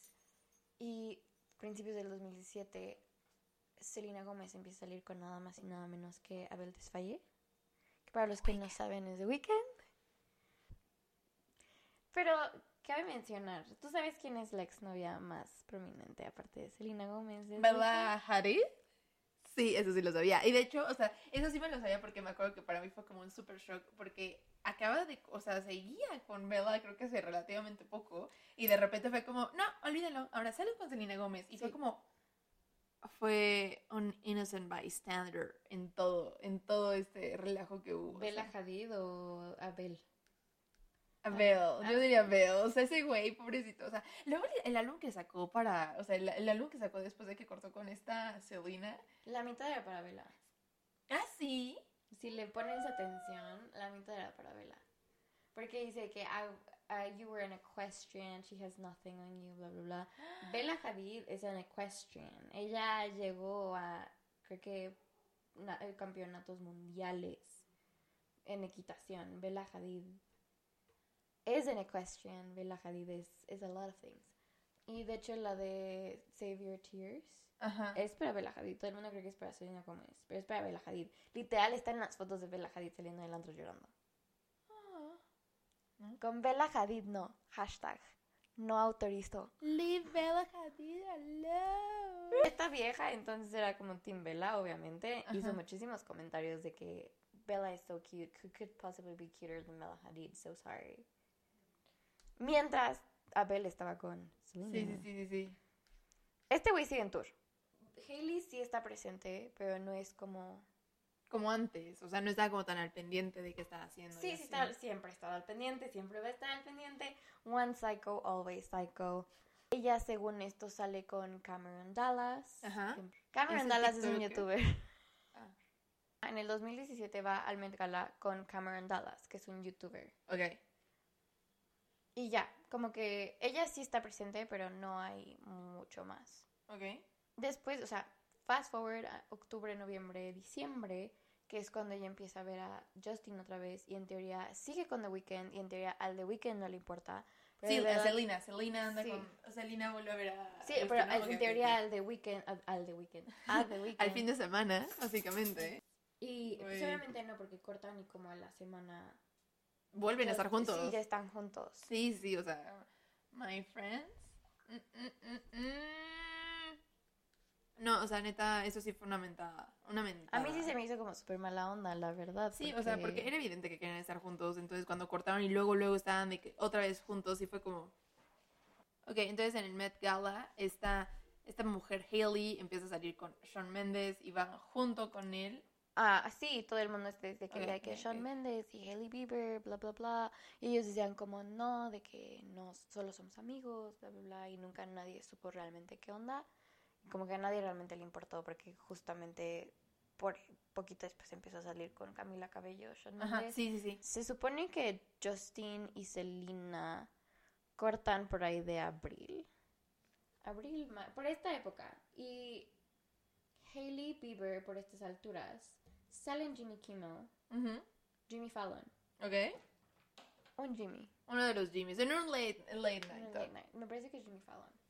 y principios del 2017, Selena Gómez empieza a salir con nada más y nada menos que Abel Desfalle, que para los que no saben es The Weeknd. Pero cabe mencionar, ¿tú sabes quién es la exnovia más prominente aparte de Selena Gómez? de ¿Bella Hadid? Sí, eso sí lo sabía. Y de hecho, o sea, eso sí me lo sabía porque me acuerdo que para mí fue como un super shock porque acaba de, o sea, seguía con Bella creo que hace relativamente poco y de repente fue como, no, olvídalo, ahora sale con Selena Gómez y fue como, fue un innocent bystander en todo, en todo este relajo que hubo. o Bella sea. Hadid o Abel. Abel, Ah. yo diría Abel, o sea, ese güey, pobrecito, o sea, luego el, el álbum que sacó para, o sea, el, el álbum que sacó después de que cortó con esta Selena, La mitad era para Bella. ah, sí, Si le pones atención, la mitad era para Bella. Porque dice que I- I- you were an equestrian, she has nothing on you, bla, bla, bla. Bella Hadid es an equestrian. Ella llegó a, creo que, na- eh, campeonatos mundiales en equitación. Bella Hadid es an equestrian. Hadid es is a lot of things. Y de hecho la de Save Your Tears ajá. es para Bella Hadid. Todo el mundo cree que es para Selena Gómez, pero es para Bella Hadid. Literal están las fotos de Bella Hadid saliendo del antro llorando. Ah. Con Bella Hadid no. Hashtag. No autorizo. Leave Bella Hadid alone. Esta vieja entonces era como Team Bella, obviamente. Hizo muchísimos comentarios de que Bella is so cute. Who could possibly be cuter than Bella Hadid? So sorry. Mientras Abel estaba con Selena. Sí, sí, sí, sí, sí. Este güey sigue en tour. Hailey sí está presente, pero no es como... Como antes, o sea, no estaba como tan al pendiente de qué estaba haciendo. Sí, sí, está, siempre está al pendiente, siempre va a estar al pendiente. One psycho, always psycho. Ella, según esto, sale con Cameron Dallas. Ajá. Cameron Dallas es un youtuber. Ah. En el 2017 va al Met Gala con Cameron Dallas, que es un youtuber. Ok. Y ya, como que ella sí está presente, pero no hay mucho más. Ok. Después, o sea, fast forward a octubre, noviembre, diciembre, que es cuando ella empieza a ver a Justin otra vez y en teoría sigue con The Weeknd y en teoría al The Weeknd no le importa. Pero Sí, a Selena. Selena anda Sí. con. Selena vuelve a ver a. Sí, pero al- en teoría al The Weeknd, al, al The Weeknd, a The Weeknd. Al fin de semana, básicamente. Y pues, obviamente no, porque cortan y como a la semana... Vuelven a ya- estar juntos. Sí, ya están juntos. Sí, sí, o sea, my friends. Mm, mm, mm, mm. No, o sea, neta, eso sí fue una mentada. Una mentada. A mí sí se me hizo como súper mala onda, la verdad. Sí, o sea, porque era evidente que querían estar juntos, entonces cuando cortaron y luego, luego estaban de que otra vez juntos y fue como... Ok, entonces en el Met Gala, esta, esta mujer Haley empieza a salir con Shawn Mendes y van junto con él Ah, sí, todo el mundo es desde que, Ok, de que ok. Mendes y Hailey Bieber, bla, bla, bla. Y ellos decían como no, de que no, solo somos amigos, bla, bla, bla. Y nunca nadie supo realmente qué onda. Como que a nadie realmente le importó porque justamente por poquito después empezó a salir con Camila Cabello, Ajá, Mendes. sí, sí, sí. Se supone que Justin y Selena cortan por ahí de abril. Abril, por esta época. Y Hailey Bieber, por estas alturas, sale en Jimmy Kimmel. Jimmy Fallon. Ok. Un Jimmy. Uno de los Jimmys. En un late, late night. talk. late night. Me parece que es Jimmy Fallon.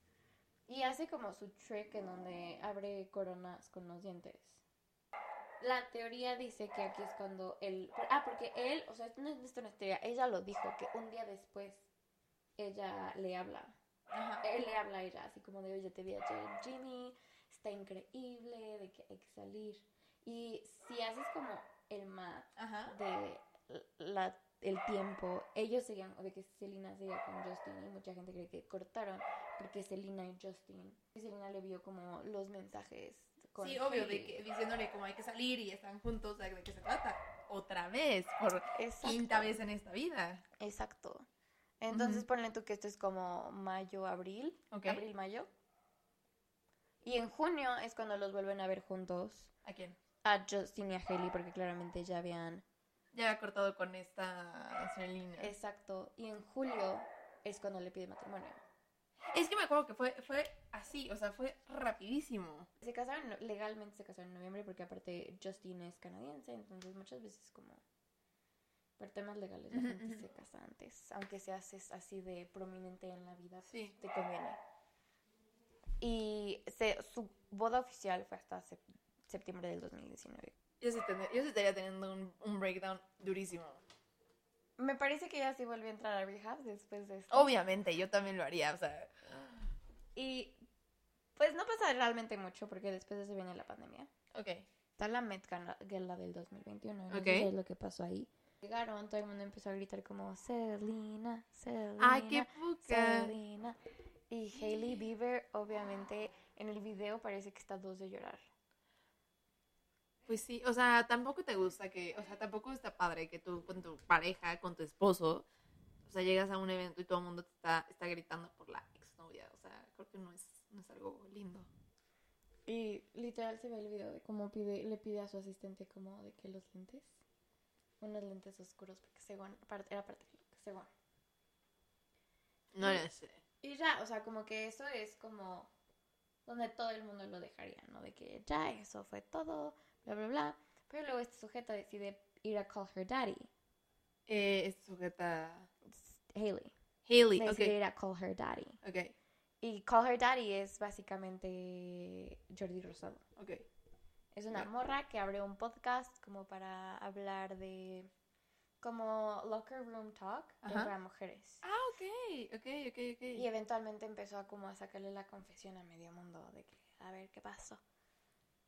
Y hace como su trick en donde abre coronas con los dientes. La teoría dice que aquí es cuando él... Ah, porque él, o sea, esto no es es teoría, ella lo dijo, que un día después ella le habla. Ajá. Él le habla a ella, así como de, oye, te vi ayer Jimmy, está increíble, de que hay que salir. Y si haces como el Ajá. de la, el tiempo, ellos seguían, de que Selena seguía con Justin y mucha gente cree que cortaron porque Selena y Justin, y Selena le vio como los mensajes con Sí, obvio, de que, diciéndole como hay que salir y están juntos, ¿de qué se trata? Otra vez, por Exacto. quinta vez en esta vida. Exacto. Entonces Ujú. ponle tú que esto es como mayo, abril, abril, mayo. Y en junio es cuando los vuelven a ver juntos ¿A quién? A Justin y a Hailey porque claramente ya habían... Ya había cortado con esta Selena. Exacto. Y en julio es cuando le pide matrimonio. Es que me acuerdo que fue, fue así, o sea, fue rapidísimo. Se casaron, legalmente se casaron en noviembre porque aparte Justin es canadiense, entonces muchas veces como por temas legales la gente se casa antes, aunque se haces así de prominente en la vida, pues, Sí. te conviene. Y se, su boda oficial fue hasta sep- septiembre del 2019. Yo sí, tendría- yo sí estaría teniendo un, un breakdown durísimo. Me parece que ella sí volvió a entrar a rehab después de esto. Obviamente, yo también lo haría, o sea. Y pues no pasa realmente mucho porque después de eso viene la pandemia. Ok. Está la Met Gala Gala del 2021. No Ok. sé lo que pasó ahí. Llegaron, todo el mundo empezó a gritar como Selena, Selena, ¡Ay, qué poca! Selena. Y Hailey Bieber, obviamente, en el video parece que está dos de llorar. Pues sí, o sea, tampoco te gusta que, o sea, tampoco está padre que tú con tu pareja, con tu esposo, o sea, llegas a un evento y todo el mundo te está, está gritando por la exnovia, o sea, creo que no es, no es algo lindo. Y literal se ve el video de cómo pide, le pide a su asistente como de que los lentes, unos lentes oscuros, porque según, era parte de lo que según. No lo sé. Y ya, o sea, como que eso es como donde todo el mundo lo dejaría, ¿no? De que ya eso fue todo, bla, bla, bla. Pero luego este sujeto decide ir a call her daddy, Eh, es sujeta Haley. Haley, Decide ir a call her daddy. ok, Y call her daddy es básicamente Jordi Rosado. ok. Es una morra que abre un podcast como para hablar de como locker room talk pero para mujeres. Ah, ok, ok, ok, ok. Y eventualmente empezó a como a sacarle la confesión a medio mundo de que a ver qué pasó.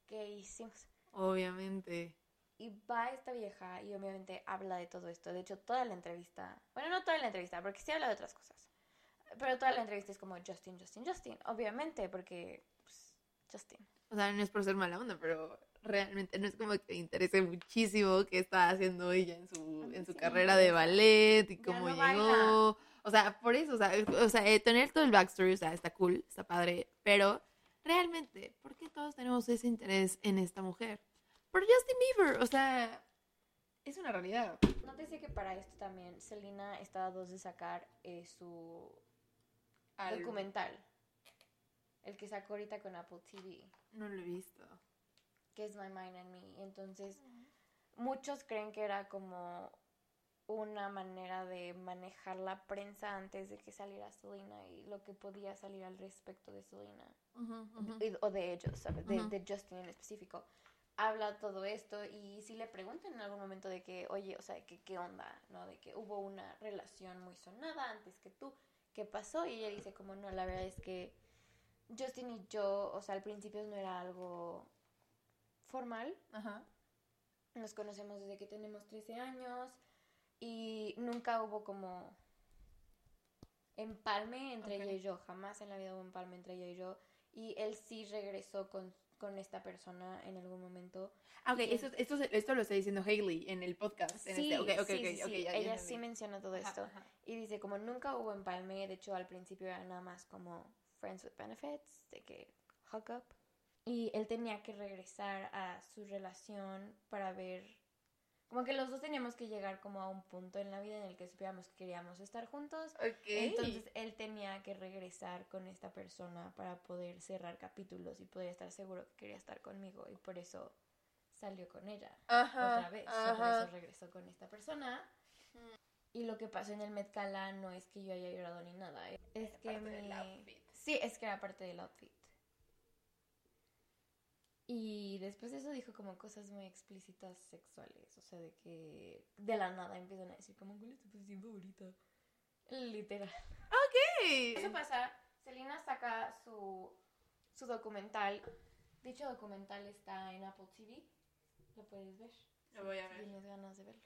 ¿Qué hicimos? Obviamente. Y va esta vieja y obviamente habla de todo esto. De hecho, toda la entrevista, bueno, no toda la entrevista, porque sí habla de otras cosas. Pero toda la entrevista es como Justin, Justin, Justin. Obviamente, porque pues, Justin. O sea, no es por ser mala onda, pero realmente no es como que me interese muchísimo qué está haciendo ella en su, en su sí carrera de ballet y cómo no llegó. baila. O sea, por eso, o sea, o sea, eh, tener todo el backstory, o sea, está cool, está padre, pero realmente, ¿por qué todos tenemos ese interés en esta mujer? Por Justin Bieber, o sea, es una realidad. Nótese que para esto también Selena está a dos de sacar eh, su Al- documental. El que sacó ahorita con Apple TV, No lo he visto. que es My Mind and Me. Entonces, muchos creen que era como una manera de manejar la prensa antes de que saliera Selena y lo que podía salir al respecto de Selena. Y- o de ellos, ¿sabes? De, de Justin en específico. Habla todo esto y si le preguntan en algún momento de que, oye, o sea, que qué onda, ¿no? De que hubo una relación muy sonada antes que tú, ¿qué pasó? Y ella dice como, no, la verdad es que Justin y yo, o sea, al principio no era algo formal, Ajá. nos conocemos desde que tenemos 13 años y nunca hubo como empalme entre Ok. ella y yo, jamás en la vida hubo empalme entre ella y yo y él sí regresó con, con esta persona en algún momento. Ah, ok, esto, esto, esto lo está diciendo Hailey en el podcast. En Sí, este. Ok, ok, sí, sí, sí, ya- ya ella entendí. sí menciona todo Ajá, esto. ajá. Y dice, como nunca hubo empalme, de hecho al principio era nada más como friends with benefits, de que hook up. Y él tenía que regresar a su relación para ver, como que los dos teníamos que llegar como a un punto en la vida en el que supiéramos que queríamos estar juntos. Ok. Entonces él tenía que regresar con esta persona para poder cerrar capítulos y poder estar seguro que quería estar conmigo y por eso salió con ella Ajá, otra vez. sea, por ajá. eso regresó con esta persona. Y lo que pasó en el Met Gala no es que yo haya llorado ni nada. Es que parte del me... outfit. Sí, es que era parte del outfit. Y después de eso dijo como cosas muy explícitas sexuales. O sea, de que de la nada empiezan a decir como, ¿cuál es tu posición favorita? Literal. Sí. Eso pasa. Selena saca su, su documental. Dicho documental está en Apple TV. Lo puedes ver. Lo voy a si ver. Tienes ganas de verlo.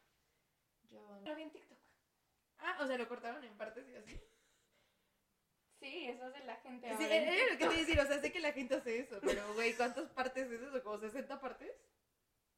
Yo lo vi en TikTok. Ah, o sea, lo cortaron en partes y así. Sí, eso hace la gente. Sí, ahora era lo que te iba a decir, o sea, sé que la gente hace eso, pero güey, ¿cuántas partes es eso? ¿Como 60 partes?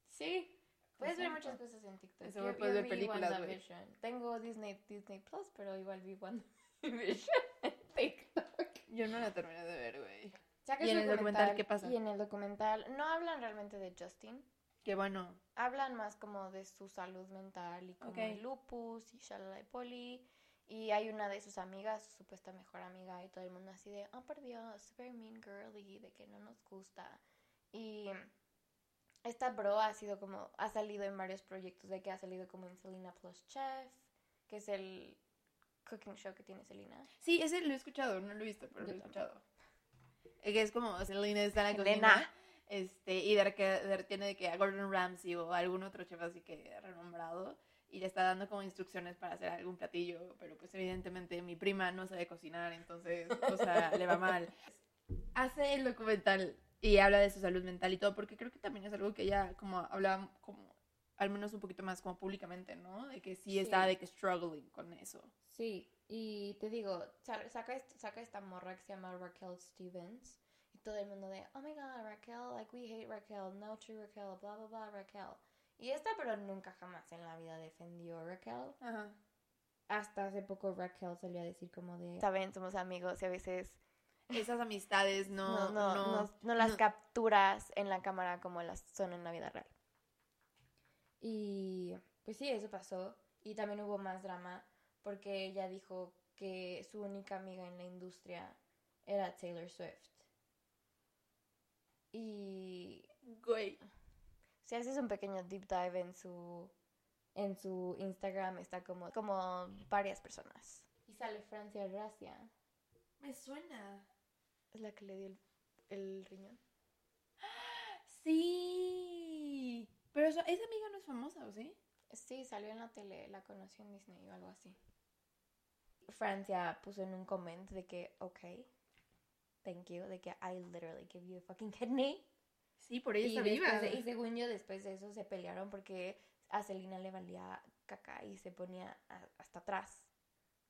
Sí. Puedes ver muchas cosas en TikTok. Seguro puedes ver películas, güey. Tengo Disney, Disney Plus, pero igual vi WandaVision en TikTok. Yo no la terminé de ver, güey. ¿Y en el documental qué pasa? Y en el documental no hablan realmente de Justin. Qué bueno. Hablan más como de su salud mental y como Ok. el lupus y shalala y poli. Y hay una de sus amigas, su supuesta mejor amiga, y todo el mundo así de, oh por Dios, super mean girly, de que no nos gusta. Y esta bro ha sido como, ha salido en varios proyectos, de que ha salido como en Selena Plus Chef, que es el cooking show que tiene Selena. Sí, ese lo he escuchado, no lo he visto, pero lo he escuchado. Eh, Que es como Selena está en la cocina. Este, y de que, de- tiene de que a Gordon Ramsay o algún otro chef así que renombrado. Y le está dando como instrucciones para hacer algún platillo. Pero pues evidentemente mi prima no sabe cocinar, entonces, o sea, le va mal. Hace el documental y habla de su salud mental y todo, porque creo que también es algo que ella como hablaba como al menos un poquito más como públicamente, ¿no? De que sí, Sí. estaba de que struggling con eso. Sí, y te digo, sa- saca, saca esta morra que se llama Raquel Stevens. Y todo el mundo de, oh my god, Raquel, like we hate Raquel, no true Raquel, bla bla bla, Raquel. Y esta, pero nunca jamás en la vida defendió a Raquel. Ajá. Hasta hace poco Raquel salió a decir como de, saben, somos amigos y a veces Esas amistades no, no, no, no, no, no las no. capturas en la cámara como las son en la vida real. Y pues sí, eso pasó. Y también hubo más drama porque ella dijo que su única amiga en la industria era Taylor Swift. Y Güey. Si haces un pequeño deep dive en su en su Instagram está como como varias personas. Y sale Francia Gracia, Me suena. es la que le dio el, el riñón. Sí. Pero eso- esa amiga no es famosa, ¿o sí? Sí, salió en la tele, la conocí en Disney o algo así. Francia puso en un comment de que, ok, thank you, de que I literally give you a fucking kidney. Sí, por ella Y, está viva. de- y según yo, después de eso se pelearon porque a Selena le valía caca y se ponía a- hasta atrás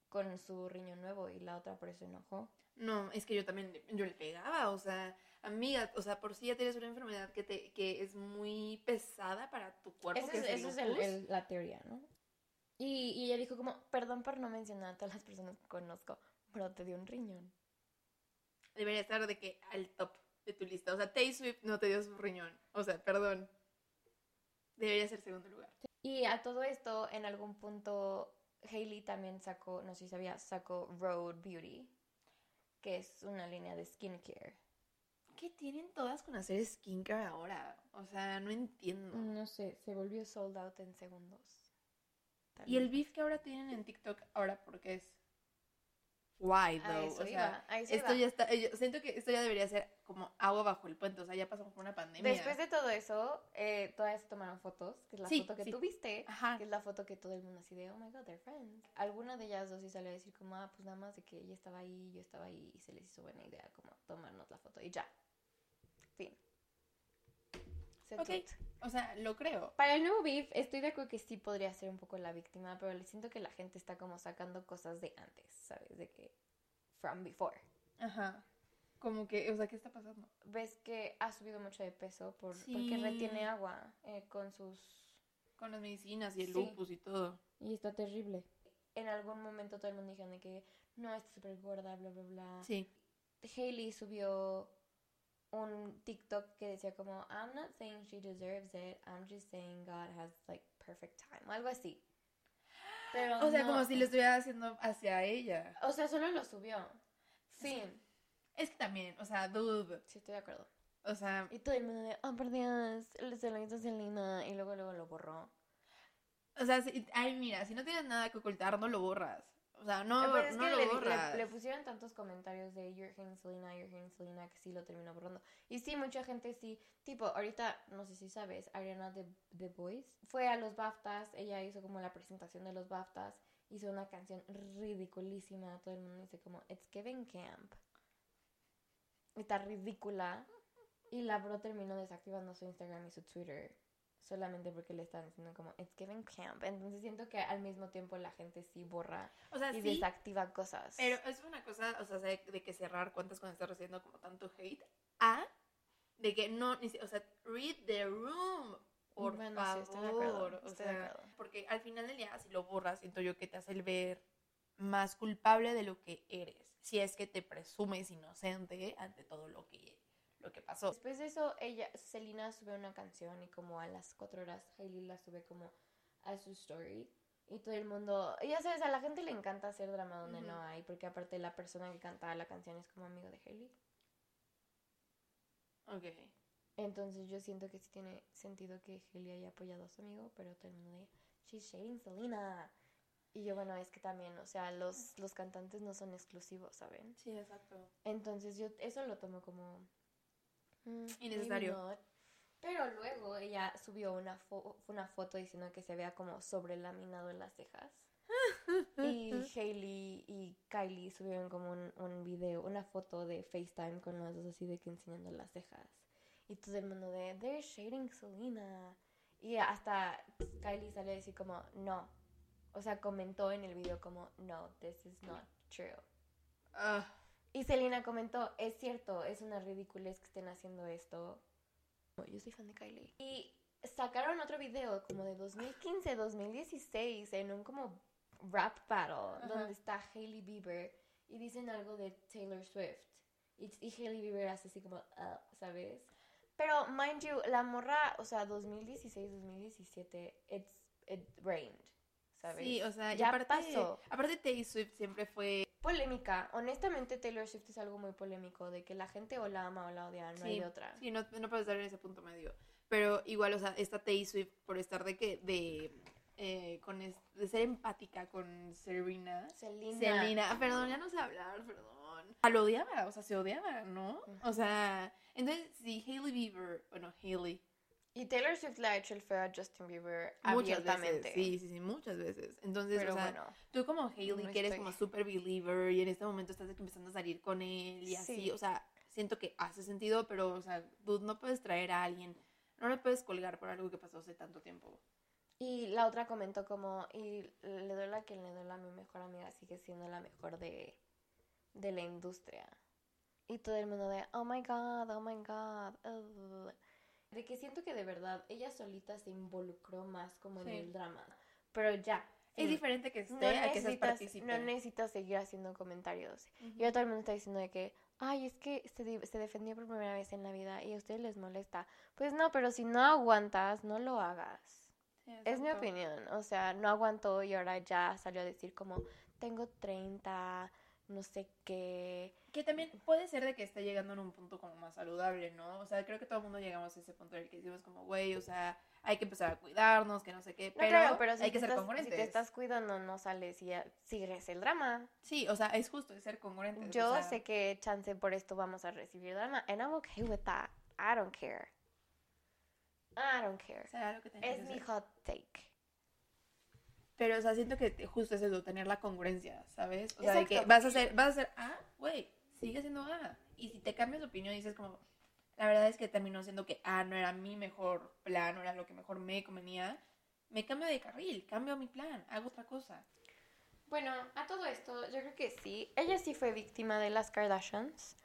con su riñón nuevo y la otra por eso enojó. No, es que yo también, le- yo le pegaba, o sea, amiga, o sea, por si ya tienes una enfermedad que te, que es muy pesada para tu cuerpo, Esa es, el el- la teoría, ¿no? Y, y ella dijo como, perdón por no mencionar a todas las personas que conozco, pero te dio un riñón. Debería estar de que al top de tu lista. O sea, Tay Swift no te dio su riñón. O sea, perdón. Debería ser segundo lugar. Y a todo esto, en algún punto, Hailey también sacó, no sé si sabías, sacó Road Beauty, que es una línea de skincare. ¿Qué tienen todas con hacer skincare ahora? O sea, no entiendo. No sé, se volvió sold out en segundos. Y el beef que ahora tienen en TikTok, ahora, porque es? Why, A though? eso o sea, iba, a eso esto iba. ya está. yo siento que esto ya debería ser como agua bajo el puente. O sea, ya pasamos por una pandemia. Después de todo eso, eh, todas se tomaron fotos, que es la Sí, foto que sí. tú viste, Ajá. que es la foto que todo el mundo así de, oh my god, they're friends. Alguna de ellas dos sí salió a decir como, ah, pues nada más de que ella estaba ahí, yo estaba ahí, y se les hizo buena idea como tomarnos la foto y ya. Fin. That's Ok. it. O sea, lo creo. Para el nuevo beef, estoy de acuerdo que sí podría ser un poco la víctima, pero le siento que la gente está como sacando cosas de antes, ¿sabes? De que from before. Ajá. Como que, o sea, ¿qué está pasando? Ves que ha subido mucho de peso por, Sí. porque retiene agua eh, con sus... Con las medicinas y el Sí. lupus y todo. Y está terrible. En algún momento todo el mundo de que no, está súper gorda, bla, bla, bla. Sí. Hailey subió un TikTok que decía como, I'm not saying she deserves it, I'm just saying God has like perfect time, o algo así. Pero O sea, no- como si lo estuviera haciendo hacia ella. O sea, solo lo subió. Fin. Es que también, o sea, dude. Sí, estoy de acuerdo. O sea, Y todo el mundo de, oh, por Dios, se lo hizo Selena, y luego luego lo borró. o sea, si- ay, mira, si no tienes nada que ocultar, no lo borras. O sea, no, es que lo le, borras. le- le pusieron tantos comentarios de You're hating Selena, You're hating Selena, que sí lo terminó borrando. Y sí, mucha gente sí. Tipo, ahorita, no sé si sabes, Ariana de The Voice fue a los BAFTAs, ella hizo como la presentación de los BAFTAs, hizo una canción ridiculísima, todo el mundo dice como, It's Giving Camp. Está ridícula. Y la bro terminó desactivando su Instagram y su Twitter. Solamente porque le están diciendo como, It's Giving Camp. Entonces siento que al mismo tiempo la gente sí borra O sea, y sí, desactiva cosas. pero es una cosa, o sea, de, de que cerrar cuentas cuando estás recibiendo como tanto hate. A, de que no, ni si- o sea, read the room. Por Bueno, sí, favor. estoy de acuerdo, o estoy de sea, acuerdo. porque al final del día, si lo borras, siento yo que te hace el ver más culpable de lo que eres. Si es que te presumes inocente ante todo lo que, lo que pasó. Después de eso, ella, Selena sube una canción y como a las cuatro horas Hailey la sube como a su story. Y todo el mundo, ya sabes, a la gente le encanta hacer drama donde Ujú. no hay, porque aparte la persona que cantaba la canción es como amigo de Hailey. Ok. Entonces yo siento que sí tiene sentido que Hailey haya apoyado a su amigo, pero todo el mundo de, she's shading Selena. Y yo, bueno, es que también, o sea, los, los cantantes no son exclusivos, ¿saben? Sí, exacto. Entonces yo eso lo tomo como... mm, Innecesario. Pero luego ella subió una, fo- una foto diciendo que se vea como sobrelaminado en las cejas. Y Hailey y Kylie subieron como un, un video, una foto de FaceTime con las dos así de que enseñando las cejas. Y todo el mundo de, they're shading Selena. Y hasta Kylie salió a decir como, no. O sea, comentó en el video como, no, this is not true. Ah, Y Selena comentó, es cierto, es una ridiculez que estén haciendo esto. Yo soy fan de Kylie. Y sacaron otro video como de 2015, 2016 en un como rap battle Ajá. donde está Hailey Bieber y dicen algo de Taylor Swift. Y, y Hailey Bieber hace así como, "Ah", ¿sabes? Pero, mind you, la morra, o sea, 2016, 2017, it's, it rained, ¿sabes? sí, o sea, y ya aparte, pasó. aparte Taylor Swift siempre fue Polémica. Honestamente, Taylor Swift es algo muy polémico, de que la gente o la ama o la odia, no hay Sí, de otra. Sí, no, no puedes estar en ese punto medio. Pero igual, o sea, esta Taylor Swift, por estar de que, de, eh, con es- de ser empática con Serena. Selena. Selena, perdón, ya no sé hablar, perdón. Ah, lo odiaba, o sea, se odiaba, ¿no? O sea, entonces, si Hailey Bieber, bueno, Hailey, Y Taylor Swift le ha hecho el feo a Justin Bieber muchas abiertamente. veces, sí, sí, sí, muchas veces. Entonces, Pero o sea, bueno, tú como Hailey, no que eres estoy- como super believer y en este momento estás empezando a salir con él y así, Sí. o sea, siento que hace sentido, pero, o sea, dude, no puedes traer a alguien, no le puedes colgar por algo que pasó hace tanto tiempo. y la otra comentó como, y le duele a quien le duele a mi mejor amiga, sigue siendo la mejor de, de la industria. Y todo el mundo de, oh my god, oh my god. ugh". De que siento que de verdad ella solita se involucró más como en el drama. Pero ya. Es diferente que esté no a que seas no necesitas seguir haciendo comentarios. Y ahora todo el mundo está diciendo de que, ay, es que se, se defendió por primera vez en la vida y a ustedes les molesta. Pues no, pero si no aguantas, no lo hagas. Es mi opinión. O sea, no aguantó y ahora ya salió a decir como, tengo 30, no sé qué. Que también puede ser de que esté llegando en un punto como más saludable, ¿no? O sea, creo que todo el mundo llegamos a ese punto en el que decimos como, güey, o sea, hay que empezar a cuidarnos, que no sé qué, No, pero, claro, pero si hay que ser estás, congruentes. Si te estás cuidando, no sales y sigues el drama. Sí, o sea, es justo, es ser congruentes. Yo o sea, sé que chance por esto vamos a recibir drama, and I'm okay with that. I don't care. I don't care. será lo que Es mi hot take. Pero, o sea, siento que justo es eso, tener la congruencia, ¿sabes? O sea, de que vas a hacer, vas a hacer A, güey, sigue siendo A. Y si te cambias de opinión y dices como, la verdad es que terminó siendo que A no era mi mejor plan, no era lo que mejor me convenía, me cambio de carril, cambio mi plan, hago otra cosa. Bueno, a todo esto, yo creo que sí. Ella sí fue víctima de las Kardashians.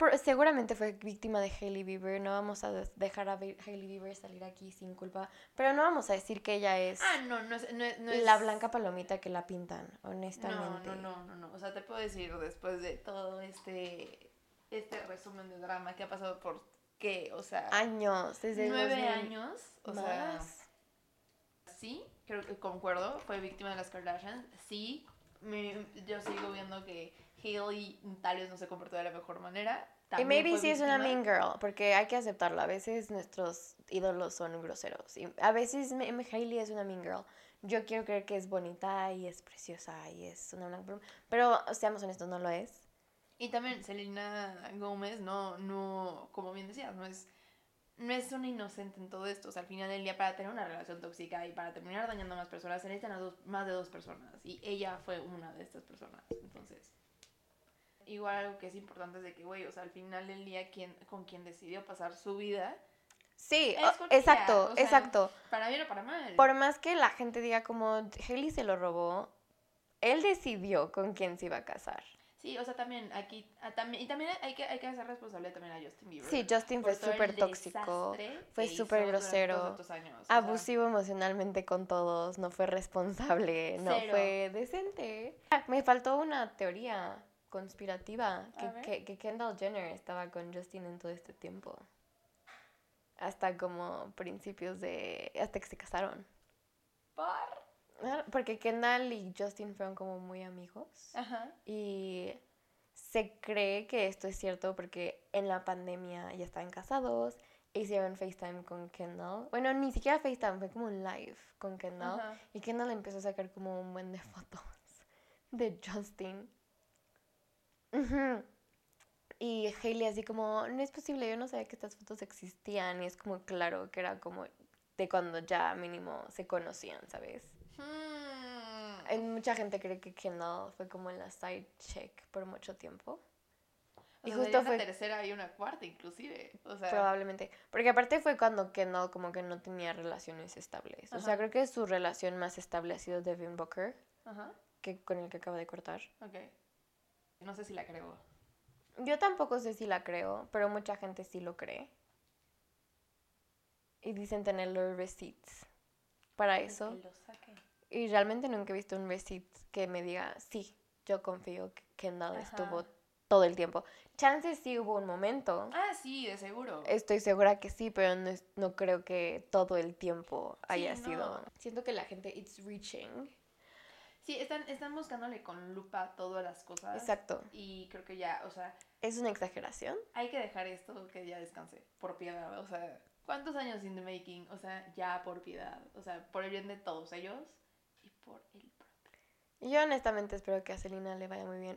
Por- seguramente fue víctima de Hailey Bieber. No vamos a dejar a Hailey Bieber salir aquí sin culpa. Pero no vamos a decir que ella es Ah, no, no es, no es, no es- la blanca palomita que la pintan, No, honestamente. no, no, no, no. O sea, te puedo decir después de todo este, este resumen de drama que ha pasado por qué, o sea, Años, desde nueve 2000 años, o sea, sí, creo que concuerdo, fue víctima de las Kardashians, sí, me- yo sigo viendo que Hailey tal vez no se comportó de la mejor manera. Y maybe sí es una mean girl, porque hay que aceptarlo. A veces nuestros ídolos son groseros. Y a veces me- Hailey es una mean girl. Yo quiero creer que es bonita y es preciosa y es una blanca Pero seamos honestos, no lo es. Y también Selena Gómez, no, no, como bien decías, no es, no es una inocente en todo esto. O sea, al final del día, para tener una relación tóxica y para terminar dañando a más personas, se necesitan a dos, más de dos personas. Y ella fue una de estas personas. Entonces, igual algo que es importante es de que, güey, o sea, al final del día, quien, con quien decidió pasar su vida, Sí, Es exacto, o sea, exacto. para bien o para mal. Por más que la gente diga como Hailey se lo robó, él decidió con quién se iba a casar. Sí, o sea, también aquí, ah, también, y también hay que, hay que hacer responsable también a Justin Bieber. Sí, Justin fue súper tóxico, fue súper grosero, años, o sea, abusivo emocionalmente con todos, no fue responsable, no Cero. fue decente. Ah, Me faltó una teoría conspirativa, que, que, que Kendall Jenner estaba con Justin en todo este tiempo. Hasta como principios de... hasta que se casaron. ¿Por? Ah, Porque Kendall y Justin fueron como muy amigos. Ajá. Y se cree que esto es cierto porque en la pandemia ya estaban casados, hicieron FaceTime con Kendall. Bueno, ni siquiera FaceTime, fue como un live con Kendall. Ajá. Y Kendall empezó a sacar como un buen de fotos de Justin. Y Hailey así como, no es posible, yo no sabía que estas fotos existían. Y es como claro que era como de cuando ya mínimo se conocían, ¿sabes? Hmm. Hay mucha gente cree que Kendall fue como la side check por mucho tiempo. O y sea, justo sería una fue- tercera y una cuarta, inclusive. O sea, Probablemente. Porque aparte fue cuando Kendall como que no tenía relaciones estables. O sea, creo que su relación más estable ha sido Devin Booker, Ajá. que, con el que acaba de cortar. Ok. No sé si la creo. Yo tampoco sé si la creo, pero mucha gente sí lo cree. Y dicen tener los receipts para eso. Que lo saque. Y realmente nunca he visto un receipt que me diga, sí, yo confío que Kendall Ajá. estuvo todo el tiempo. Chances sí hubo un momento. Ah, sí, de seguro. Estoy segura que sí, pero no, no creo que todo el tiempo haya sido. Siento que la gente, it's reaching. Sí, están, están buscándole con lupa todas las cosas. Exacto. Y creo que ya, o sea, ¿Es una exageración? hay que dejar esto que ya descanse. Por piedad. O sea, ¿cuántos años in the making? O sea, ya por piedad. O sea, por el bien de todos ellos y por el propio. Yo honestamente espero que a Selena le vaya muy bien.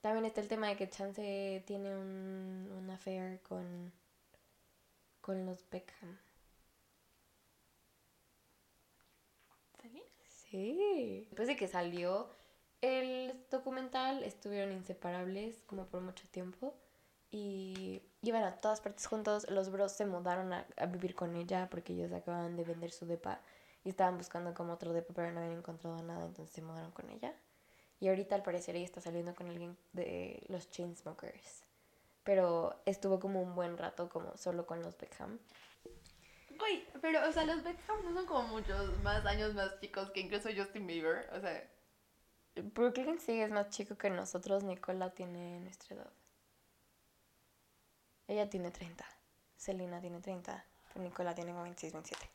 También está el tema de que Chance tiene un, un affair con, con los Beckham. ¿Sí? Sí. Después de que salió el documental, estuvieron inseparables como por mucho tiempo. Y iban a todas partes juntos. Los bros se mudaron a, a vivir con ella porque ellos acababan de vender su depa. Y estaban buscando como otro depa, pero no habían encontrado nada, entonces se mudaron con ella. Y ahorita al parecer ella está saliendo con alguien de los Chainsmokers. Pero estuvo como un buen rato como solo con los Beckham. Güey, pero, o sea, los Beckham no son como muchos más años más chicos que incluso Justin Bieber. O sea, Brooklyn sí es más chico que nosotros. Nicola tiene nuestra edad. Ella tiene 30. Selena tiene 30. Pero Nicola tiene como 26, 27.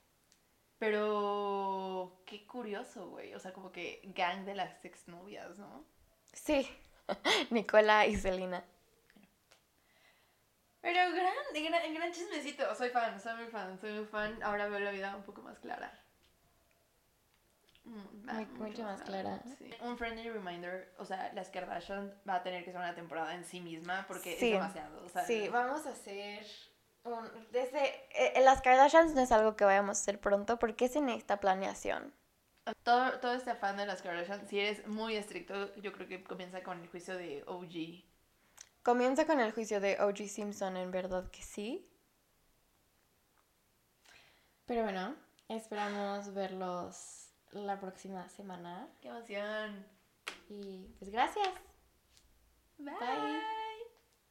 pero qué curioso, güey. O sea, como que gang de las exnovias, ¿no? Sí. Nicola y Selena. Pero gran, gran, gran chismecito. Soy fan, soy muy fan, soy muy fan. Ahora veo la vida un poco más clara. Mm, Muy- mucho más clara. Sí. Un friendly reminder, o sea, las Kardashian va a tener que ser una temporada en sí misma porque Sí. es demasiado. O sea, Sí, vamos a hacer. Un, desde, eh, las Kardashians no es algo que vayamos a hacer pronto porque se necesita planeación. todo, todo este afán de las Kardashian, si eres muy estricto, yo creo que comienza con el juicio de OG. Comienza con el juicio de O.G. Simpson, en verdad que sí. Pero bueno, esperamos verlos la próxima semana. ¡Qué emoción! Y pues gracias. Bye. Bye.